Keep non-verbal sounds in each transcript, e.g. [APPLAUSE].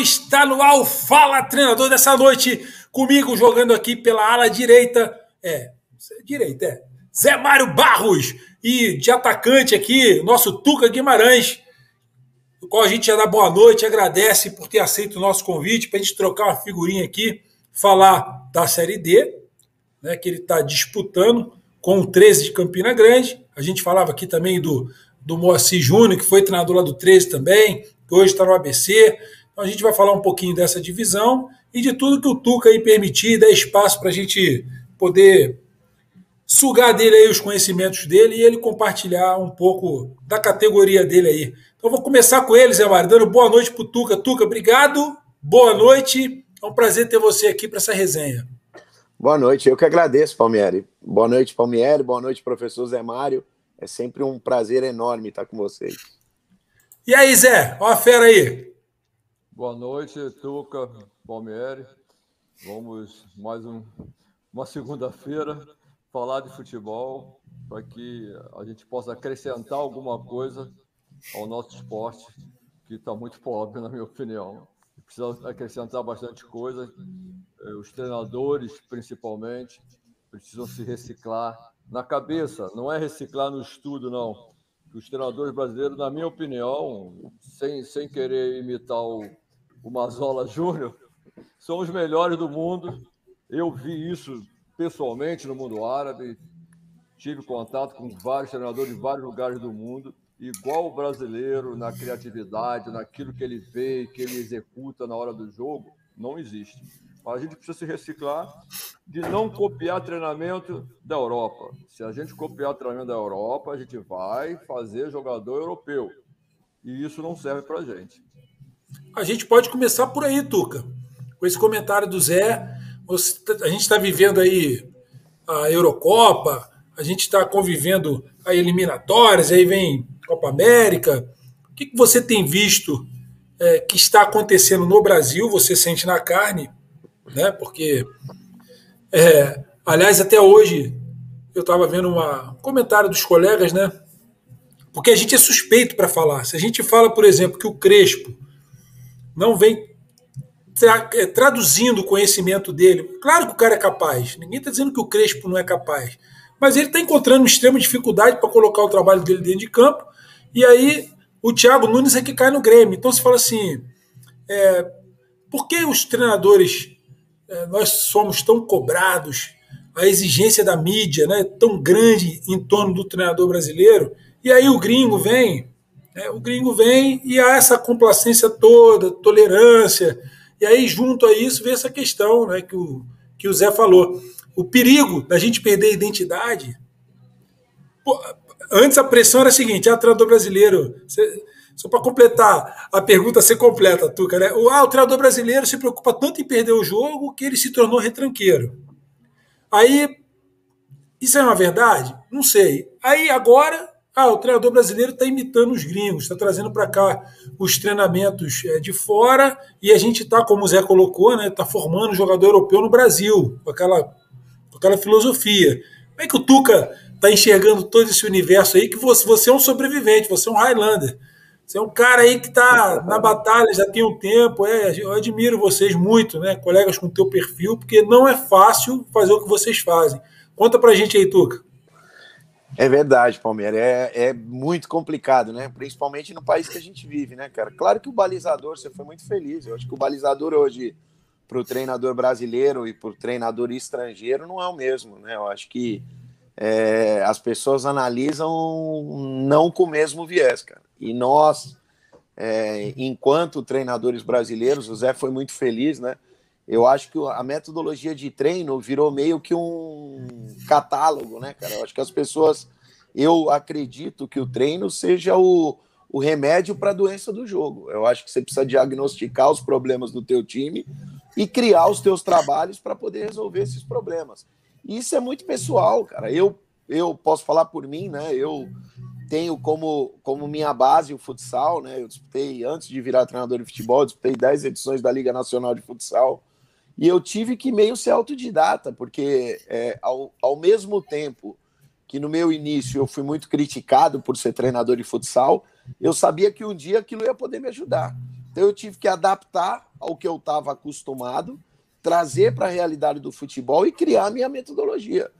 Está no ar Fala Treinador dessa noite, comigo jogando aqui pela ala direita, é, direita, é, Zé Mário Barros, e de atacante aqui, nosso Tuca Guimarães, o qual a gente já dá boa noite, agradece por ter aceito o nosso convite, para a gente trocar uma figurinha aqui, falar da Série D, né, que ele está disputando com o 13 de Campina Grande, a gente falava aqui também do, do Moacir Júnior, que foi treinador lá do 13 também, que hoje está no ABC. Então a gente vai falar um pouquinho dessa divisão e de tudo que o Tuca aí permitir, dar espaço para a gente poder sugar dele aí os conhecimentos dele e ele compartilhar um pouco da categoria dele aí. Então vou começar com ele, Zé Mário, dando boa noite para o Tuca. Tuca, obrigado, boa noite. É um prazer ter você aqui para essa resenha. Boa noite, eu que agradeço, Palmieri. Boa noite, Palmieri. Boa noite, professor Zé Mário. É sempre um prazer enorme estar com vocês. E aí, Zé? Ó a fera aí. Boa noite, Tuca, Palmieri. Vamos mais um, uma segunda-feira falar de futebol para que a gente possa acrescentar alguma coisa ao nosso esporte, que está muito pobre, na minha opinião. Precisa acrescentar bastante coisa. Eh, os treinadores, principalmente, precisam se reciclar na cabeça, não é reciclar no estudo, não os treinadores brasileiros, na minha opinião, sem, sem querer imitar o, o Mazola Júnior, são os melhores do mundo. Eu vi isso pessoalmente no mundo árabe, tive contato com vários treinadores de vários lugares do mundo, igual o brasileiro na criatividade, naquilo que ele vê, que ele executa na hora do jogo, não existe. A gente precisa se reciclar de não copiar treinamento da Europa. Se a gente copiar treinamento da Europa, a gente vai fazer jogador europeu. E isso não serve para a gente. A gente pode começar por aí, Tuca. Com esse comentário do Zé. A gente está vivendo aí a Eurocopa, a gente está convivendo a eliminatórias, aí vem Copa América. O que, que você tem visto é, que está acontecendo no Brasil? Você sente na carne? né? Porque, é, aliás, até hoje eu estava vendo uma, um comentário dos colegas, né? Porque a gente é suspeito para falar. Se a gente fala, por exemplo, que o Crespo não vem tra é, traduzindo o conhecimento dele, claro que o cara é capaz. Ninguém está dizendo que o Crespo não é capaz, mas ele está encontrando extrema dificuldade para colocar o trabalho dele dentro de campo. E aí o Thiago Nunes é que cai no Grêmio. Então se fala assim, é, por que os treinadores é, nós somos tão cobrados, a exigência da mídia né, tão grande em torno do treinador brasileiro, e aí o gringo vem, né, o gringo vem e há essa complacência toda, tolerância, e aí junto a isso vem essa questão né, que, o, que o Zé falou. O perigo da gente perder a identidade. Pô, antes a pressão era a seguinte: ah, treinador brasileiro, você, só para completar a pergunta ser completa, Tuca, né? O, ah, o treinador brasileiro se preocupa tanto em perder o jogo que ele se tornou retranqueiro. Aí, isso é uma verdade? Não sei. Aí agora, ah, o treinador brasileiro está imitando os gringos, está trazendo para cá os treinamentos é, de fora e a gente está, como o Zé colocou, né, está formando jogador europeu no Brasil, com aquela, com aquela filosofia. Como é que o Tuca está enxergando todo esse universo aí que você, você é um sobrevivente, você é um Highlander. Você é um cara aí que está na batalha já tem um tempo. É, eu admiro vocês muito, né? Colegas com teu perfil, porque não é fácil fazer o que vocês fazem. Conta pra gente aí, Tuca. É verdade, Palmeiras. É, é muito complicado, né? Principalmente no país que a gente vive, né, cara? Claro que o balizador, você foi muito feliz. Eu acho que o balizador hoje, para o treinador brasileiro e para o treinador estrangeiro, não é o mesmo, né? Eu acho que é, as pessoas analisam não com o mesmo viés, cara. E nós, é, enquanto treinadores brasileiros, o Zé foi muito feliz, né? Eu acho que a metodologia de treino virou meio que um catálogo, né, cara? Eu acho que as pessoas. Eu acredito que o treino seja o, o remédio para a doença do jogo. Eu acho que você precisa diagnosticar os problemas do teu time e criar os teus trabalhos para poder resolver esses problemas. Isso é muito pessoal, cara. Eu, eu posso falar por mim, né? Eu tenho como, como minha base o futsal, né? Eu disputei, antes de virar treinador de futebol, disputei 10 edições da Liga Nacional de Futsal. E eu tive que meio ser autodidata, porque é, ao, ao mesmo tempo que no meu início eu fui muito criticado por ser treinador de futsal, eu sabia que um dia aquilo ia poder me ajudar. Então eu tive que adaptar ao que eu estava acostumado, trazer para a realidade do futebol e criar a minha metodologia.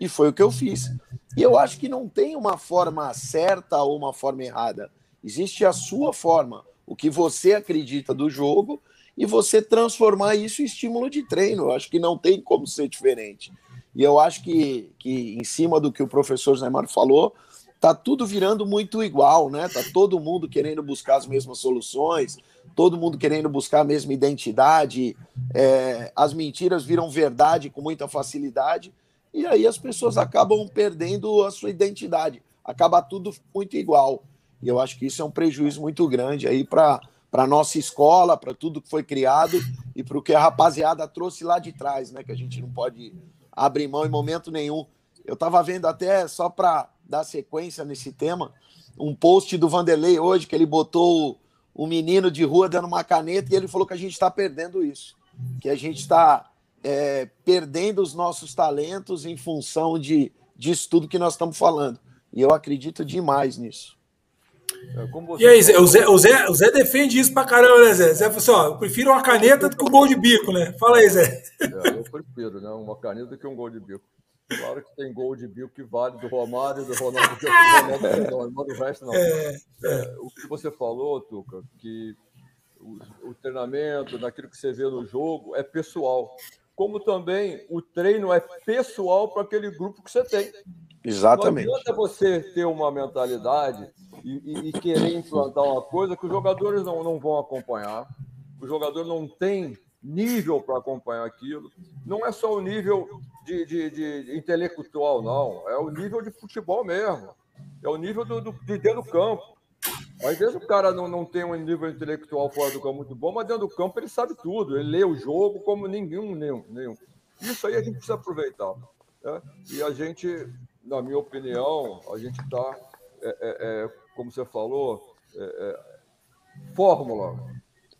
E foi o que eu fiz. E eu acho que não tem uma forma certa ou uma forma errada. Existe a sua forma, o que você acredita do jogo e você transformar isso em estímulo de treino. Eu acho que não tem como ser diferente. E eu acho que, que em cima do que o professor Neymar falou, tá tudo virando muito igual, né? Tá todo mundo querendo buscar as mesmas soluções, todo mundo querendo buscar a mesma identidade, é, as mentiras viram verdade com muita facilidade, e aí as pessoas acabam perdendo a sua identidade, acaba tudo muito igual. E eu acho que isso é um prejuízo muito grande aí para para nossa escola, para tudo que foi criado e para o que a rapaziada trouxe lá de trás, né? Que a gente não pode abrir mão em momento nenhum. Eu estava vendo até só para dar sequência nesse tema um post do Vanderlei hoje que ele botou um menino de rua dando uma caneta e ele falou que a gente está perdendo isso, que a gente está é, perdendo os nossos talentos em função de disso tudo que nós estamos falando. E eu acredito demais nisso. É, e aí, Zé, o, Zé, o, Zé, o Zé defende isso pra caramba, né, Zé? Zé falou assim: ó, eu prefiro uma caneta do que um gol de bico, né? Fala aí, Zé. É, eu prefiro, né? Uma caneta do que um gol de bico. Claro que tem gol de bico que vale do Romário, do Ronaldo, do Ronaldo, não, do resto não. [LAUGHS] É, é. o que você falou, Tuca, que o, o treinamento, daquilo que você vê no jogo, é pessoal. Como também o treino é pessoal para aquele grupo que você tem. Exatamente. Não adianta você ter uma mentalidade e, e, e, querer implantar uma coisa que os jogadores não, não vão acompanhar, o jogador não tem nível para acompanhar aquilo. Não é só o nível de, de, de, intelectual, não. É o nível de futebol mesmo. É o nível do, do, de dentro do campo. Às vezes o cara não, não tem um nível intelectual fora do campo muito bom, mas dentro do campo ele sabe tudo. Ele lê o jogo como nenhum, nenhum, nenhum. Isso aí a gente precisa aproveitar. Né? E a gente, na minha opinião, a gente está, é, é, é, como você falou, é, é, fórmula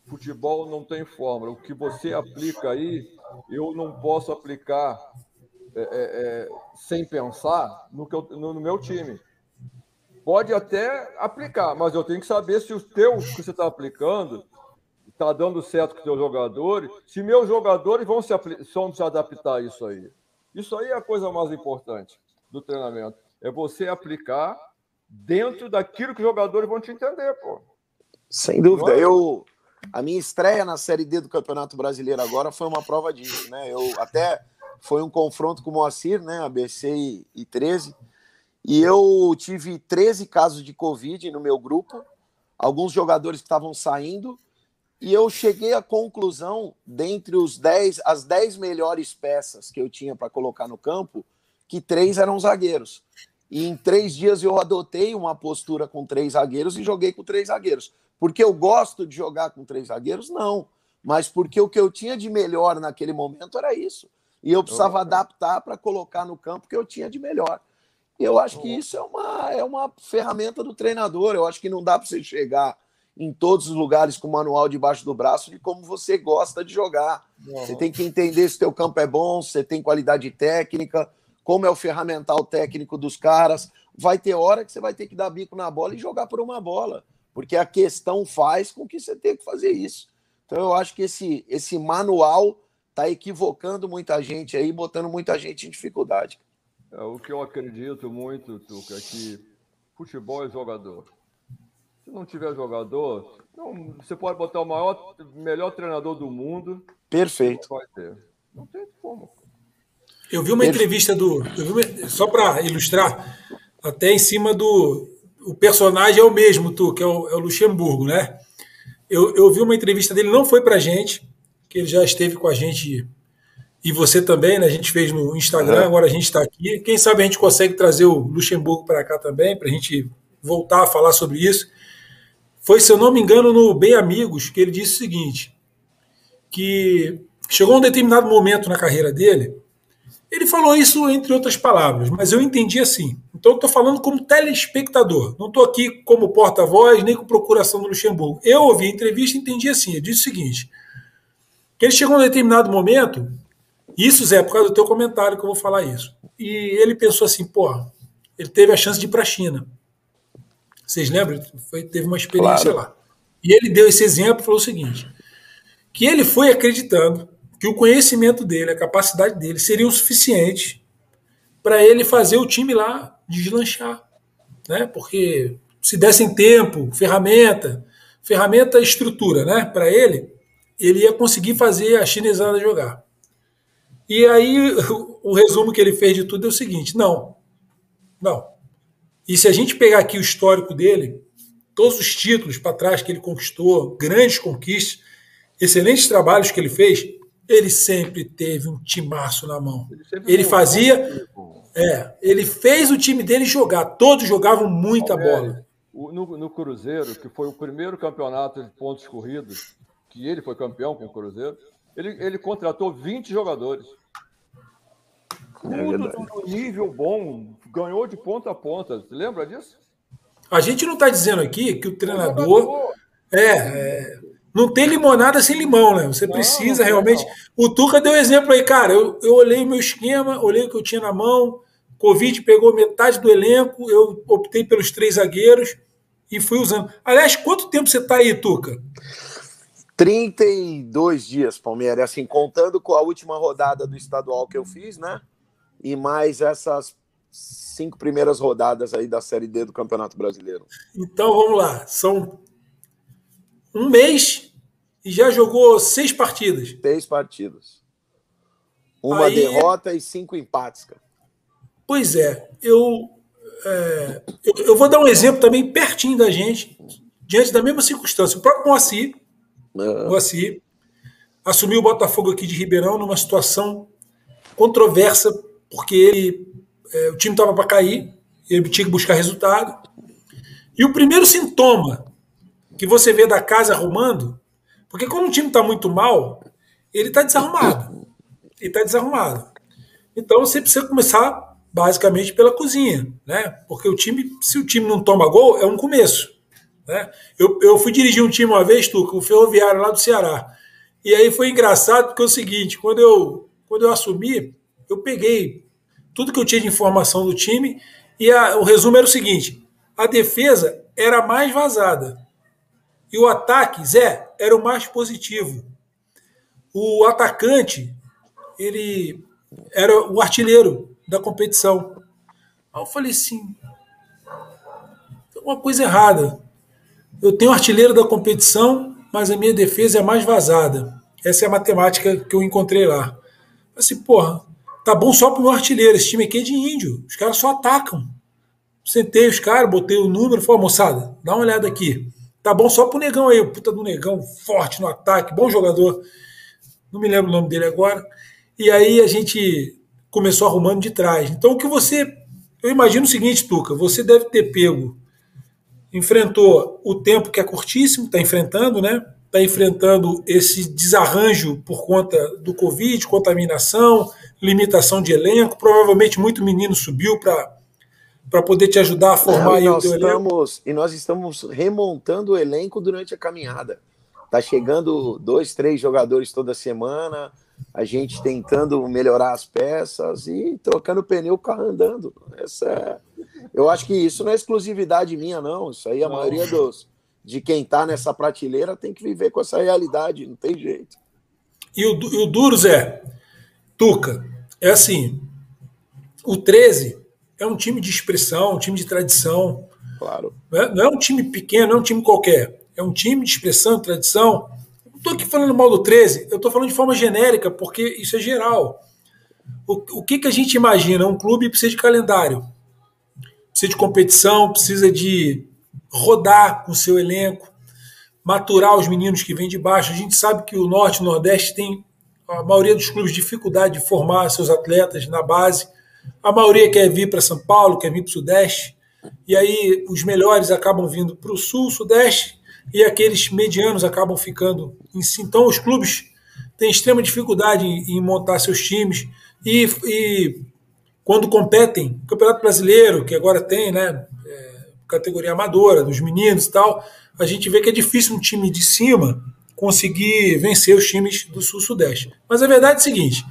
Futebol não tem fórmula. O que você aplica aí, eu não posso aplicar sem pensar no, que eu, no, no, meu time. Pode até aplicar, mas eu tenho que saber se o teu que você está aplicando está dando certo com os teus jogadores, se meus jogadores vão se, vão se adaptar a isso aí. Isso aí é a coisa mais importante do treinamento. É você aplicar dentro daquilo que os jogadores vão te entender, pô. Sem dúvida. É? Eu, a minha estreia na Série D do Campeonato Brasileiro agora foi uma prova disso, né? Eu até foi um confronto com o Moacir, né? ABC e, e 13. E eu tive 13 casos de Covid no meu grupo, alguns jogadores que estavam saindo, e eu cheguei à conclusão, dentre os 10, as 10 melhores peças que eu tinha para colocar no campo, que três eram zagueiros. E em três dias eu adotei uma postura com três zagueiros e joguei com três zagueiros. Porque eu gosto de jogar com três zagueiros? Não. Mas porque o que eu tinha de melhor naquele momento era isso. E eu precisava oh, adaptar para colocar no campo o que eu tinha de melhor. E eu acho oh. que isso é uma, é uma ferramenta do treinador. Eu acho que não dá para você chegar em todos os lugares com o manual debaixo do braço de como você gosta de jogar. Uhum. Você tem que entender se o teu campo é bom, se você tem qualidade técnica, como é o ferramental técnico dos caras. Vai ter hora que você vai ter que dar bico na bola e jogar por uma bola porque a questão faz com que você tenha que fazer isso. Então eu acho que esse, esse manual está equivocando muita gente aí, botando muita gente em dificuldade. É, o que eu acredito muito, Tuca, é que futebol é jogador. Se não tiver jogador, não, você pode botar o maior, melhor treinador do mundo. Perfeito. Não vai ter. Não tem como. Eu vi uma entrevista do. Uma, só para ilustrar, até em cima do, o personagem é o mesmo, tu, que é o, é o Luxemburgo, né? Eu, eu vi uma entrevista dele, não foi pra gente, que ele já esteve com a gente e você também, né? A gente fez no Instagram, agora a gente está aqui. Quem sabe a gente consegue trazer o Luxemburgo para cá também, para a gente voltar a falar sobre isso. Foi, se eu não me engano, no Bem Amigos, que ele disse o seguinte: que chegou um determinado momento na carreira dele ele falou isso entre outras palavras, mas eu entendi assim. Então, eu estou falando como telespectador, não estou aqui como porta-voz nem com procuração do Luxemburgo. Eu ouvi a entrevista e entendi assim. Ele disse o seguinte: que ele chegou a um determinado momento, isso, Zé, por causa do teu comentário que eu vou falar isso. E ele pensou assim: pô, ele teve a chance de ir para a China. Vocês lembram? Foi, teve uma experiência claro. lá. E ele deu esse exemplo, falou o seguinte: que ele foi acreditando que o conhecimento dele, a capacidade dele seria o suficiente para ele fazer o time lá deslanchar, né? Porque se dessem tempo, ferramenta, ferramenta estrutura, né, para ele, ele ia conseguir fazer a chinesada jogar. E aí [LAUGHS] o resumo que ele fez de tudo é o seguinte: não, não. E se a gente pegar aqui o histórico dele, todos os títulos para trás que ele conquistou, grandes conquistas, excelentes trabalhos que ele fez, ele sempre teve um timaço na mão. Ele, ele fazia. É, ele fez o time dele jogar. Todos jogavam muita bola. No, no, Cruzeiro, que foi o primeiro campeonato de pontos corridos, que ele foi campeão com o Cruzeiro, ele, ele contratou 20 jogadores. É Tudo no nível bom, ganhou de ponta a ponta. Você lembra disso? A gente não está dizendo aqui que o treinador. É, é, não tem limonada sem limão, né? Você não, precisa não realmente. Não. O Tuca deu exemplo aí, cara. Eu, eu olhei o meu esquema, olhei o que eu tinha na mão. Covid pegou metade do elenco, eu optei pelos três zagueiros e fui usando. Aliás, quanto tempo você está aí, Tuca? 32 dias, Palmeiras, assim, contando com a última rodada do estadual que eu fiz, né? E mais essas cinco primeiras rodadas aí da Série D do Campeonato Brasileiro. Então vamos lá, são um mês e já jogou seis partidas. Seis partidas. Uma aí... derrota e cinco empates, cara. Pois é, eu, é, eu, eu, vou dar um exemplo também pertinho da gente, diante da mesma circunstância. O próprio Moacir, uhum. Moacir assumiu o Botafogo aqui de Ribeirão numa situação controversa, porque ele, é, o time estava para cair, ele tinha que buscar resultado. E o primeiro sintoma que você vê da casa arrumando, porque quando o time está muito mal, ele está desarrumado. Ele está desarrumado. Então você precisa começar basicamente pela cozinha, né? Porque o time, se o time não toma gol, é um começo. Né? Eu, eu fui dirigir um time uma vez, tu, o Ferroviário lá do Ceará. E aí foi engraçado porque é o seguinte, quando eu, quando eu assumi, eu peguei tudo que eu tinha de informação do time e a, o resumo era o seguinte: a defesa era mais vazada e o ataque, Zé, era o mais positivo. O atacante, ele era o artilheiro, da competição. Aí eu falei assim: uma coisa errada. Eu tenho artilheiro da competição, mas a minha defesa é mais vazada. Essa é a matemática que eu encontrei lá. Assim, porra, tá bom só pro meu artilheiro. Esse time aqui é de índio. Os caras só atacam. Sentei os caras, botei o número, falei, moçada, dá uma olhada aqui. Tá bom só pro negão aí, o puta do negão, forte no ataque, bom jogador. Não me lembro o nome dele agora. E aí a gente começou arrumando de trás. Então, o que você. Eu imagino o seguinte, Tuca: você deve ter pego, enfrentou o tempo que é curtíssimo, está enfrentando, né? Está enfrentando esse desarranjo por conta do Covid, contaminação, limitação de elenco. Provavelmente muito menino subiu para para poder te ajudar a formar Não, o teu estamos, elenco. E nós estamos remontando o elenco durante a caminhada. Tá chegando dois, três jogadores toda semana a gente tentando melhorar as peças e trocando pneu, o carro andando. Essa é... Eu acho que isso não é exclusividade minha, não. Isso aí a não. maioria dos, de quem está nessa prateleira tem que viver com essa realidade, não tem jeito. E o, e o duro, Zé, Tuca, é assim: o 13 é um time de expressão, um time de tradição. Claro. Não é, não é um time pequeno, não é um time qualquer. É um time de expressão, tradição estou aqui falando mal do 13, eu estou falando de forma genérica, porque isso é geral. O, o que, que a gente imagina? Um clube precisa de calendário, precisa de competição, precisa de rodar com o seu elenco, maturar os meninos que vêm de baixo. A gente sabe que o Norte e o Nordeste tem, a maioria dos clubes, dificuldade de formar seus atletas na base. A maioria quer vir para São Paulo, quer vir para o Sudeste. E aí os melhores acabam vindo para o Sul, Sudeste e aqueles medianos acabam ficando em si. Então, os clubes têm extrema dificuldade em, em montar seus times e, e, quando competem, Campeonato Brasileiro, que agora tem, né, é, categoria amadora, dos meninos e tal, a gente vê que é difícil um time de cima conseguir vencer os times do Sul-Sudeste. Mas a verdade é a seguinte: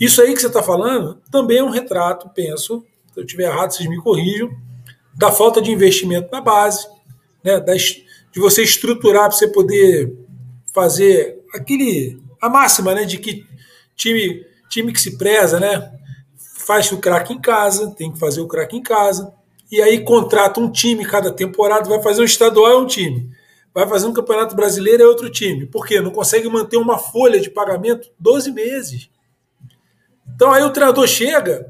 isso aí que você está falando também é um retrato, penso, se eu estiver errado, vocês me corrijam, da falta de investimento na base, né, de você estruturar para você poder fazer aquele a máxima, né, de que time time que se preza, né, faz o craque em casa, tem que fazer o craque em casa, e aí contrata um time cada temporada, vai fazer um estadual é um time, vai fazer um campeonato brasileiro é outro time. Por quê? Não consegue manter uma folha de pagamento 12 meses. Então aí o treinador chega,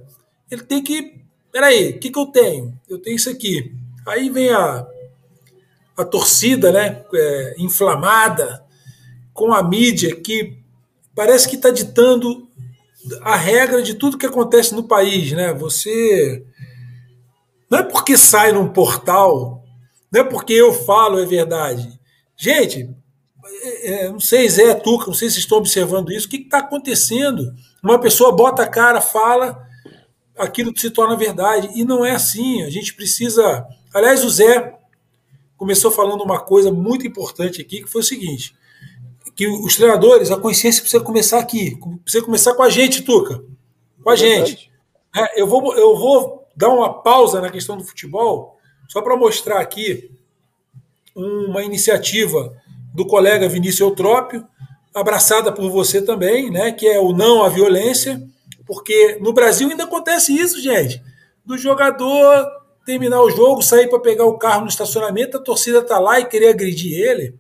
ele tem que. Peraí, o que, que eu tenho? Eu tenho isso aqui. Aí vem a, a torcida né, é, inflamada com a mídia que parece que está ditando a regra de tudo que acontece no país. Né? Você. Não é porque sai num portal, não é porque eu falo é verdade. Gente, é, é não sei, Zé, Tuca, não sei se estão observando isso. O que está acontecendo? Uma pessoa bota a cara, fala, aquilo se torna verdade. E não é assim. A gente precisa. Aliás, o Zé começou falando uma coisa muito importante aqui, que foi o seguinte: que os treinadores, a consciência precisa começar aqui, precisa começar com a gente, Tuca. Com a é gente. É, eu, vou, eu vou dar uma pausa na questão do futebol, só para mostrar aqui uma iniciativa do colega Vinícius Eutrópio, abraçada por você também, né, que é o não à violência, porque no Brasil ainda acontece isso, gente. Do jogador terminar o jogo, sair para pegar o carro no estacionamento, a torcida tá lá e querer agredir ele,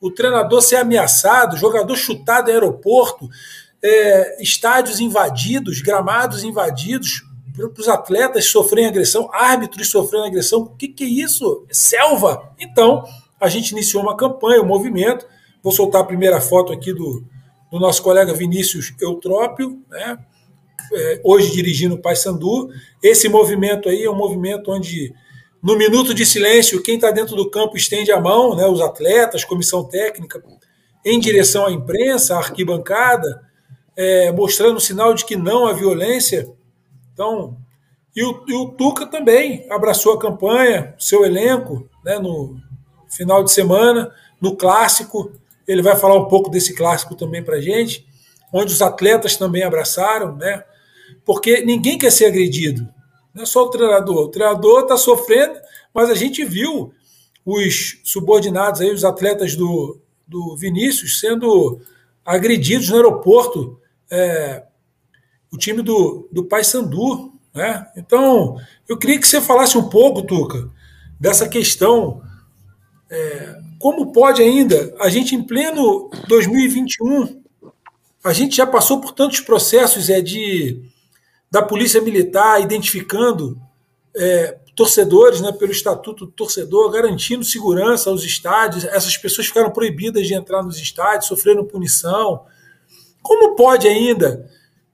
o treinador ser ameaçado, jogador chutado em aeroporto, é, estádios invadidos, gramados invadidos, os atletas sofrerem agressão, árbitros sofrendo agressão. O que, que é isso? É selva! Então, a gente iniciou uma campanha, um movimento, Vou soltar a primeira foto aqui do, do nosso colega Vinícius Eutrópio, né? É, hoje dirigindo o Paysandu. Esse movimento aí é um movimento onde, no minuto de silêncio, quem está dentro do campo estende a mão, né? os atletas, comissão técnica, em direção à imprensa, à arquibancada, é, mostrando sinal de que não há violência. Então, e o, e o, Tuca também abraçou a campanha, seu elenco, né, no final de semana, no clássico. Ele vai falar um pouco desse clássico também para gente, onde os atletas também abraçaram, né? Porque ninguém quer ser agredido. Não é só o treinador. O treinador está sofrendo, mas a gente viu os subordinados aí, os atletas do, do Vinícius, sendo agredidos no aeroporto. É, o time do, do Paysandu. Né? Então, eu queria que você falasse um pouco, Tuca, dessa questão é, como pode ainda, a gente em pleno 2021, a gente já passou por tantos processos é, de, da Polícia Militar identificando é, torcedores né, pelo Estatuto do Torcedor, garantindo segurança aos estádios. Essas pessoas ficaram proibidas de entrar nos estádios, sofreram punição. Como pode ainda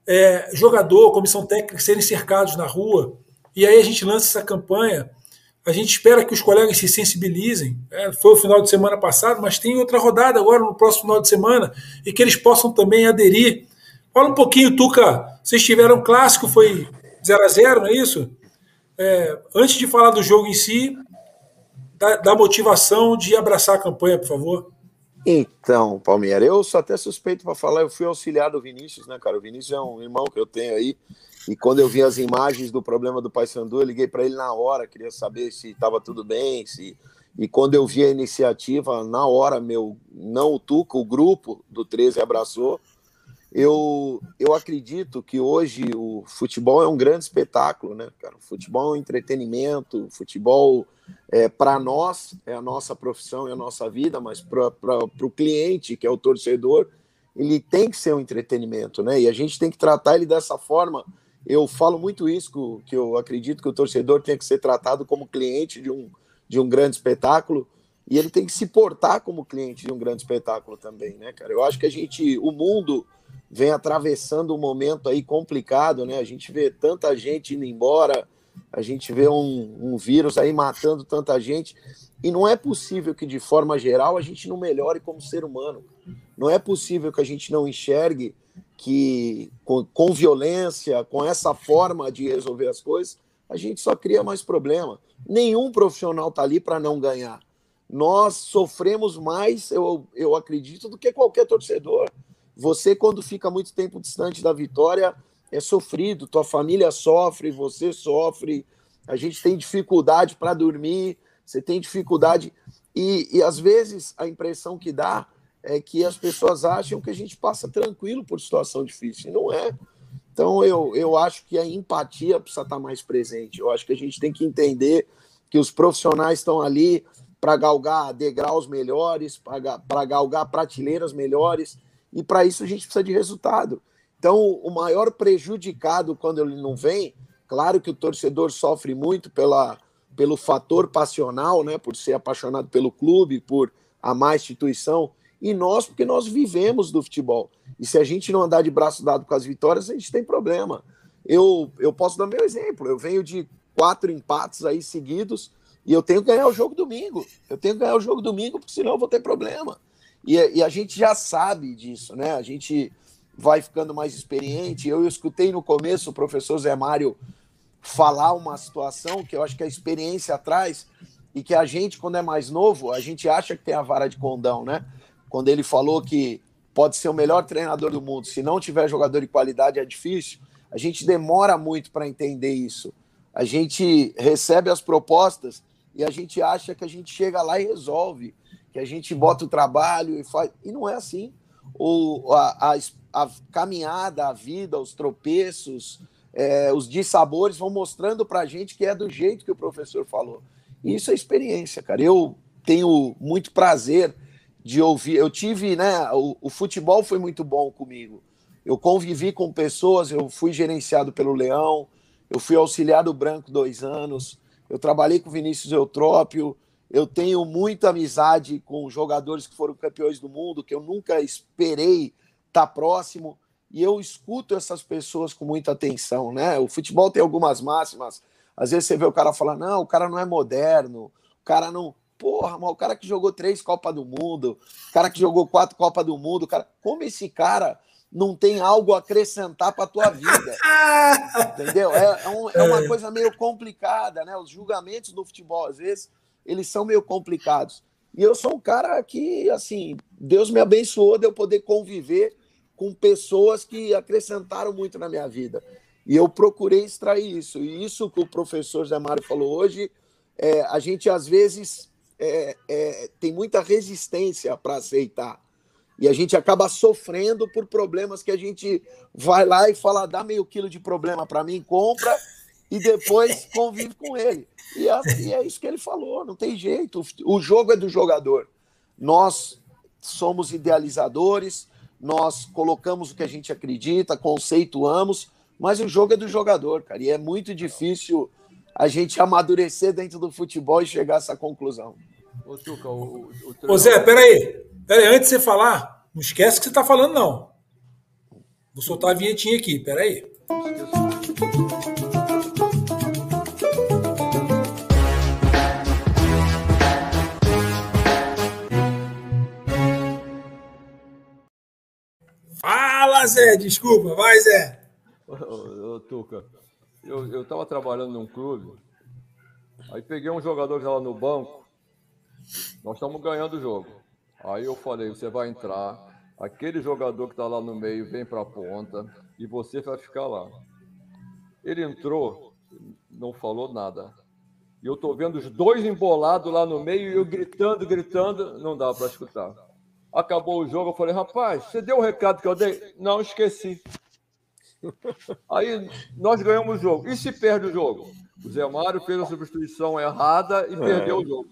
é, jogador, comissão técnica serem cercados na rua? E aí a gente lança essa campanha a gente espera que os colegas se sensibilizem. É, foi o final de semana passado, mas tem outra rodada agora no próximo final de semana e que eles possam também aderir. Fala um pouquinho, Tuca. Vocês tiveram um clássico, foi 0 a 0 não é isso? É, antes de falar do jogo em si, da, da, motivação de abraçar a campanha, por favor. Então, Palmeiras, eu sou até suspeito para falar, eu fui auxiliar do Vinícius, né, cara? O Vinícius é um irmão que eu tenho aí, e quando eu vi as imagens do problema do Paysandu, eu liguei para ele na hora, queria saber se estava tudo bem, se e quando eu vi a iniciativa, na hora, meu, não o Tuca, o grupo do 13 abraçou. Eu, eu acredito que hoje o futebol é um grande espetáculo, né, cara? O futebol é um entretenimento, o futebol, é, para nós, é a nossa profissão, é a nossa vida, mas para o cliente, que é o torcedor, ele tem que ser um entretenimento, né? E a gente tem que tratar ele dessa forma eu falo muito isso, que eu acredito que o torcedor tem que ser tratado como cliente de um, de um grande espetáculo e ele tem que se portar como cliente de um grande espetáculo também, né, cara? Eu acho que a gente, o mundo vem atravessando um momento aí complicado, né? A gente vê tanta gente indo embora, a gente vê um, um vírus aí matando tanta gente e não é possível que de forma geral a gente não melhore como ser humano. Não é possível que a gente não enxergue que com, com violência, com essa forma de resolver as coisas, a gente só cria mais problema. Nenhum profissional está ali para não ganhar. Nós sofremos mais, eu, eu acredito, do que qualquer torcedor. Você, quando fica muito tempo distante da vitória, é sofrido, tua família sofre, você sofre, a gente tem dificuldade para dormir, você tem dificuldade. E, e às vezes a impressão que dá é que as pessoas acham que a gente passa tranquilo por situação difícil, e não é. Então eu, eu acho que a empatia precisa estar mais presente. Eu acho que a gente tem que entender que os profissionais estão ali para galgar degraus melhores, para galgar prateleiras melhores, e para isso a gente precisa de resultado. Então, o maior prejudicado quando ele não vem, claro que o torcedor sofre muito pela, pelo fator passional, né, por ser apaixonado pelo clube, por amar a instituição, e nós, porque nós vivemos do futebol. E se a gente não andar de braço dado com as vitórias, a gente tem problema. Eu, eu posso dar meu exemplo. Eu venho de quatro empates aí seguidos e eu tenho que ganhar o jogo domingo. Eu tenho que ganhar o jogo domingo, porque senão eu vou ter problema. E, e a gente já sabe disso, né? A gente vai ficando mais experiente. Eu escutei no começo o professor Zé Mário falar uma situação que eu acho que a experiência traz e que a gente, quando é mais novo, a gente acha que tem a vara de condão, né? Quando ele falou que pode ser o melhor treinador do mundo, se não tiver jogador de qualidade é difícil, a gente demora muito para entender isso. A gente recebe as propostas e a gente acha que a gente chega lá e resolve, que a gente bota o trabalho e faz. E não é assim. O, a, a, a caminhada, a vida, os tropeços, é, os dissabores vão mostrando para a gente que é do jeito que o professor falou. E isso é experiência, cara. Eu tenho muito prazer de ouvir. Eu tive, né? O, o futebol foi muito bom comigo. Eu convivi com pessoas, eu fui gerenciado pelo Leão, eu fui auxiliar do Branco dois anos, eu trabalhei com Vinícius Eutrópio, eu tenho muita amizade com jogadores que foram campeões do mundo, que eu nunca esperei estar próximo, e eu escuto essas pessoas com muita atenção, né? O futebol tem algumas máximas, às vezes você vê o cara falar, não, o cara não é moderno, o cara não... Porra, mas o cara que jogou três Copas do Mundo, o cara que jogou quatro Copas do Mundo, cara... como esse cara não tem algo a acrescentar para tua vida. [LAUGHS] Entendeu? É, é, um, é, uma é. coisa meio complicada, né? Os julgamentos do futebol, às vezes, eles são meio complicados. E eu sou um cara que, assim, Deus me abençoou de eu poder conviver com pessoas que acrescentaram muito na minha vida. E eu procurei extrair isso. E isso que o professor Zé Mário falou hoje, é, a gente às vezes é, é tem muita resistência para aceitar. E a gente acaba sofrendo por problemas que a gente vai lá e fala, dá meio quilo de problema para mim, compra e depois convive com ele. E é, e é, isso que ele falou, não tem jeito. O jogo é do jogador. Nós somos idealizadores, nós colocamos o que a gente acredita, conceituamos, mas o jogo é do jogador, cara. E é muito difícil a gente amadurecer dentro do futebol e chegar a essa conclusão. Ô, Tuca, o, o, o... Ô Zé, peraí. Peraí, antes de você falar, não esquece que você está falando, não. Vou soltar a vinhetinha aqui, peraí. Fala, Zé, desculpa, vai, Zé. Ô, ô, ô Tuca, eu estava trabalhando num clube, aí peguei um jogador que estava no banco, nós estamos ganhando o jogo. Aí eu falei, você vai entrar, aquele jogador que está lá no meio vem para a ponta e você vai ficar lá. Ele entrou, não falou nada. E eu estou vendo os dois embolados lá no meio e eu gritando, gritando, não dá para escutar. Acabou o jogo, eu falei, rapaz, você deu o recado que eu dei? Não, esqueci. Aí nós ganhamos o jogo. E se perde o jogo? O Zé Mário fez a substituição errada e é. perdeu o jogo.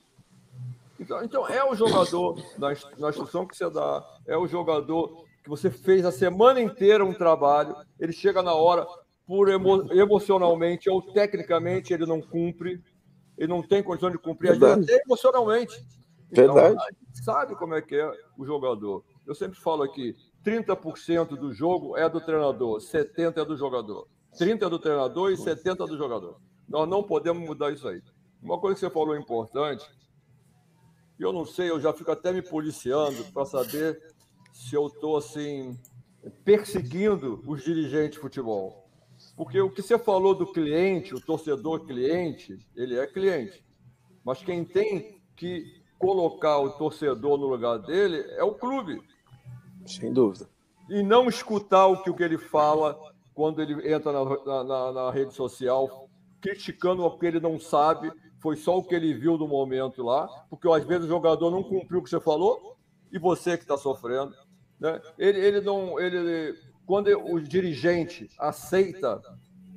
Então, então é o jogador na, na instrução que você dá, é o jogador que você fez a semana inteira um trabalho, ele chega na hora, por emo, emocionalmente ou tecnicamente ele não cumpre, ele não tem condição de cumprir, Verdade. até emocionalmente. Então, Verdade. a gente sabe como é que é o jogador. Eu sempre falo aqui, 30% do jogo é do treinador, 70% é do jogador. 30% é do treinador e 70% é do jogador. Nós não podemos mudar isso aí. Uma coisa que você falou importante e eu não sei, eu já fico até me policiando para saber se eu estou assim perseguindo os dirigentes de futebol. Porque o que você falou do cliente, o torcedor cliente, ele é cliente. Mas quem tem que colocar o torcedor no lugar dele é o clube. Sem dúvida. E não escutar o que, o que ele fala quando ele entra na, na, na rede social, criticando o que ele não sabe foi só o que ele viu no momento lá, porque às vezes o jogador não cumpriu o que você falou e você que está sofrendo. Né? Ele, ele não. Ele, quando o dirigente aceita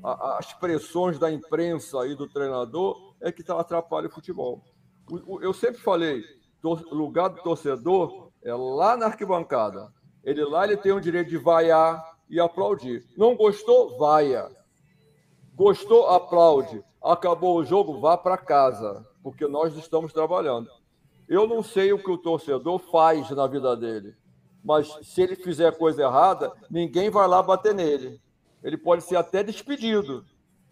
as pressões da imprensa e do treinador, é que atrapalha o futebol. Eu sempre falei, o lugar do torcedor é lá na arquibancada. Ele lá ele tem o direito de vaiar e aplaudir. Não gostou? Vaia. Gostou? Aplaude. Acabou o jogo? Vá para casa, porque nós estamos trabalhando. Eu não sei o que o torcedor faz na vida dele, mas se ele fizer coisa errada, ninguém vai lá bater nele. Ele pode ser até despedido,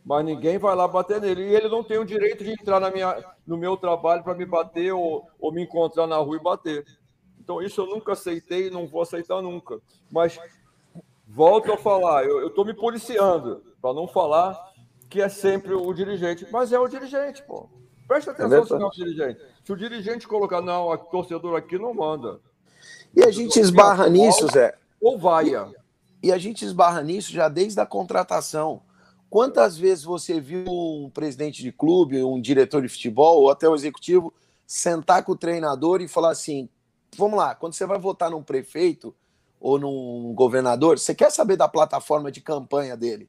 mas ninguém vai lá bater nele. E ele não tem o direito de entrar na minha, no meu trabalho para me bater ou, ou me encontrar na rua e bater. Então, isso eu nunca aceitei e não vou aceitar nunca. Mas, volto a falar, eu estou me policiando para não falar que é sempre o dirigente. Mas é o dirigente, pô. Presta é atenção é se não é o dirigente. Se o dirigente colocar, não, a torcedor aqui não manda. E a gente esbarra nisso, Zé. Ou vaia. E a gente esbarra nisso já desde a contratação. Quantas vezes você viu um presidente de clube, um diretor de futebol ou até o um executivo sentar com o treinador e falar assim: vamos lá, quando você vai votar num prefeito ou num governador, você quer saber da plataforma de campanha dele?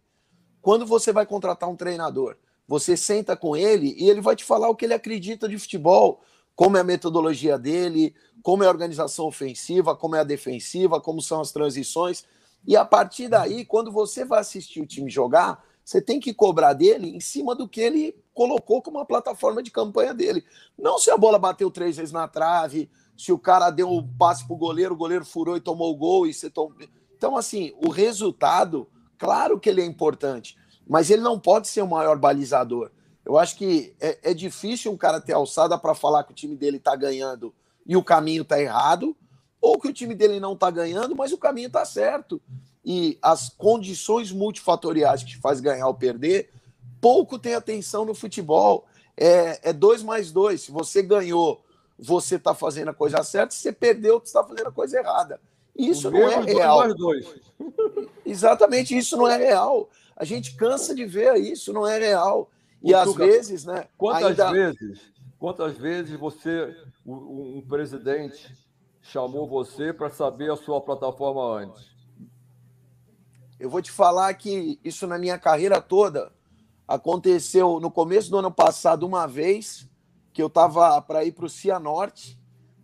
Quando você vai contratar um treinador, você senta com ele e ele vai te falar o que ele acredita de futebol, como é a metodologia dele, como é a organização ofensiva, como é a defensiva, como são as transições. E a partir daí, quando você vai assistir o time jogar, você tem que cobrar dele em cima do que ele colocou como uma plataforma de campanha dele. Não se a bola bateu três vezes na trave, se o cara deu um passe pro goleiro, o goleiro furou e tomou o gol e você. Então, assim, o resultado, claro que ele é importante, mas ele não pode ser o maior balizador. Eu acho que é, é difícil um cara ter alçada para falar que o time dele está ganhando e o caminho está errado, ou que o time dele não está ganhando, mas o caminho está certo. E as condições multifatoriais que faz ganhar ou perder, pouco tem atenção no futebol. É, é dois mais dois. Se você ganhou você está fazendo a coisa certa, se você perdeu, você está fazendo a coisa errada. Isso o não é real. [LAUGHS] Exatamente, isso não é real. A gente cansa de ver isso, não é real. E o às Tuca, vezes, né? Quantas ainda... vezes, quantas vezes você, um, um presidente, chamou você para saber a sua plataforma antes? Eu vou te falar que isso na minha carreira toda aconteceu no começo do ano passado uma vez que eu estava para ir para o Cianorte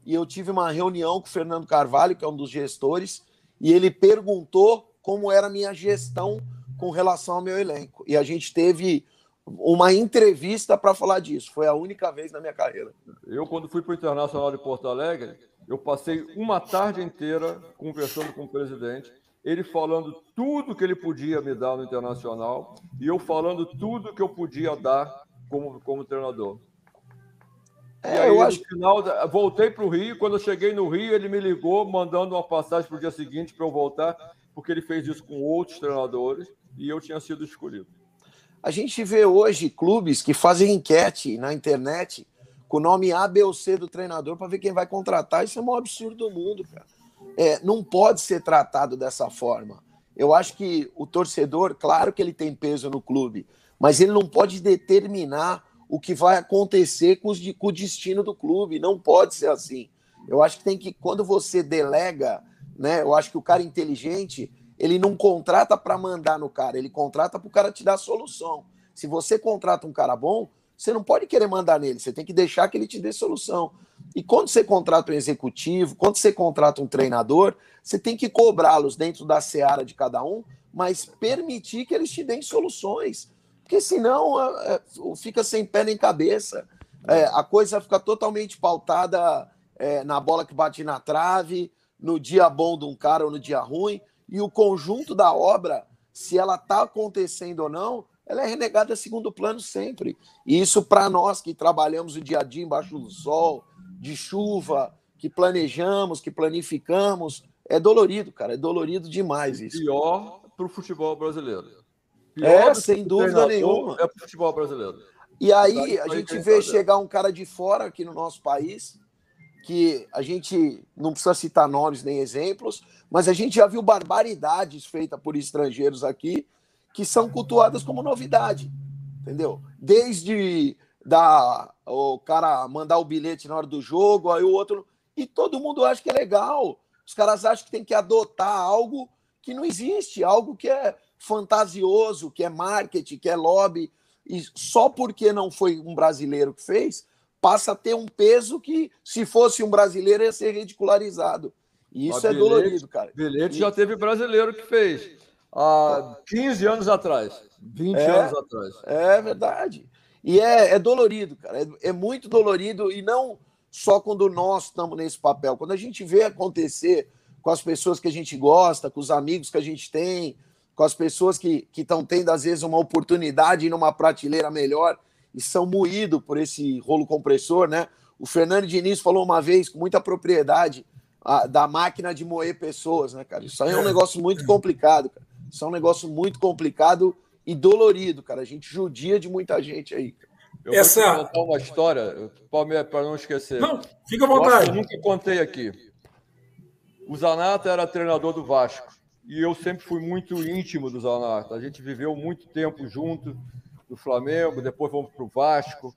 e eu tive uma reunião com o Fernando Carvalho, que é um dos gestores, e ele perguntou como era a minha gestão com relação ao meu elenco. E a gente teve uma entrevista para falar disso. Foi a única vez na minha carreira. Eu, quando fui para o Internacional de Porto Alegre, eu passei uma tarde inteira conversando com o presidente, ele falando tudo que ele podia me dar no Internacional e eu falando tudo que eu podia dar como, como treinador. É, e aí, eu acho... no final, voltei para o Rio. Quando eu cheguei no Rio, ele me ligou, mandando uma passagem para o dia seguinte para eu voltar, porque ele fez isso com outros treinadores e eu tinha sido escolhido. A gente vê hoje clubes que fazem enquete na internet com o nome A, B ou C do treinador para ver quem vai contratar. Isso é o maior absurdo do mundo, cara. É, não pode ser tratado dessa forma. Eu acho que o torcedor, claro que ele tem peso no clube, mas ele não pode determinar o que vai acontecer com, os, com o destino do clube. Não pode ser assim. Eu acho que tem que, quando você delega, né? Eu acho que o cara inteligente, ele não contrata para mandar no cara, ele contrata para o cara te dar solução. Se você contrata um cara bom, você não pode querer mandar nele, você tem que deixar que ele te dê solução. E quando você contrata um executivo, quando você contrata um treinador, você tem que cobrá-los dentro da seara de cada um, mas permitir que eles te deem soluções porque senão é, é, fica sem pé nem cabeça. É, a coisa fica totalmente pautada é, na bola que bate na trave, no dia bom de um cara ou no dia ruim, e o conjunto da obra, se ela está acontecendo ou não, ela é renegada a segundo plano sempre. E isso, para nós que trabalhamos o dia a dia embaixo do sol, de chuva, que planejamos, que planificamos, é dolorido, cara. É dolorido demais isso. Pior para o futebol brasileiro. É, sem dúvida nenhuma. É o futebol brasileiro. E aí a gente vê chegar um cara de fora aqui no nosso país, que a gente não precisa citar nomes nem exemplos, mas a gente já viu barbaridades feitas por estrangeiros aqui que são cultuadas como novidade, entendeu? Desde dar o cara mandar o bilhete na hora do jogo, aí o outro. E todo mundo acha que é legal. Os caras acham que tem que adotar algo que não existe, algo que é fantasioso, que é marketing, que é lobby. E só porque não foi um brasileiro que fez, passa a ter um peso que, se fosse um brasileiro, ia ser ridicularizado. E isso é bilhete, dolorido, cara. Bilhete já teve brasileiro que fez há 15 anos atrás, 20 é, anos atrás. É verdade. E é, é dolorido, cara. É, é, muito dolorido e não só quando nós estamos nesse papel. Quando a gente vê acontecer com as pessoas que a gente gosta, com os amigos que a gente tem, com as pessoas que estão tendo, às vezes, uma oportunidade numa prateleira melhor e são moídos por esse rolo compressor, né? O Fernando Diniz falou uma vez, com muita propriedade, a, da máquina de moer pessoas, né, cara? Isso aí é um negócio muito complicado, cara. Isso é um negócio muito complicado e dolorido, cara. A gente judia de muita gente aí. Eu Essa... vou contar uma história, Palmeiras, para não esquecer. Não, fica à vontade. Eu nunca contei aqui. O Zanata era treinador do Vasco e eu sempre fui muito íntimo do Zanata. A gente viveu muito tempo junto do Flamengo, depois fomos para o Vasco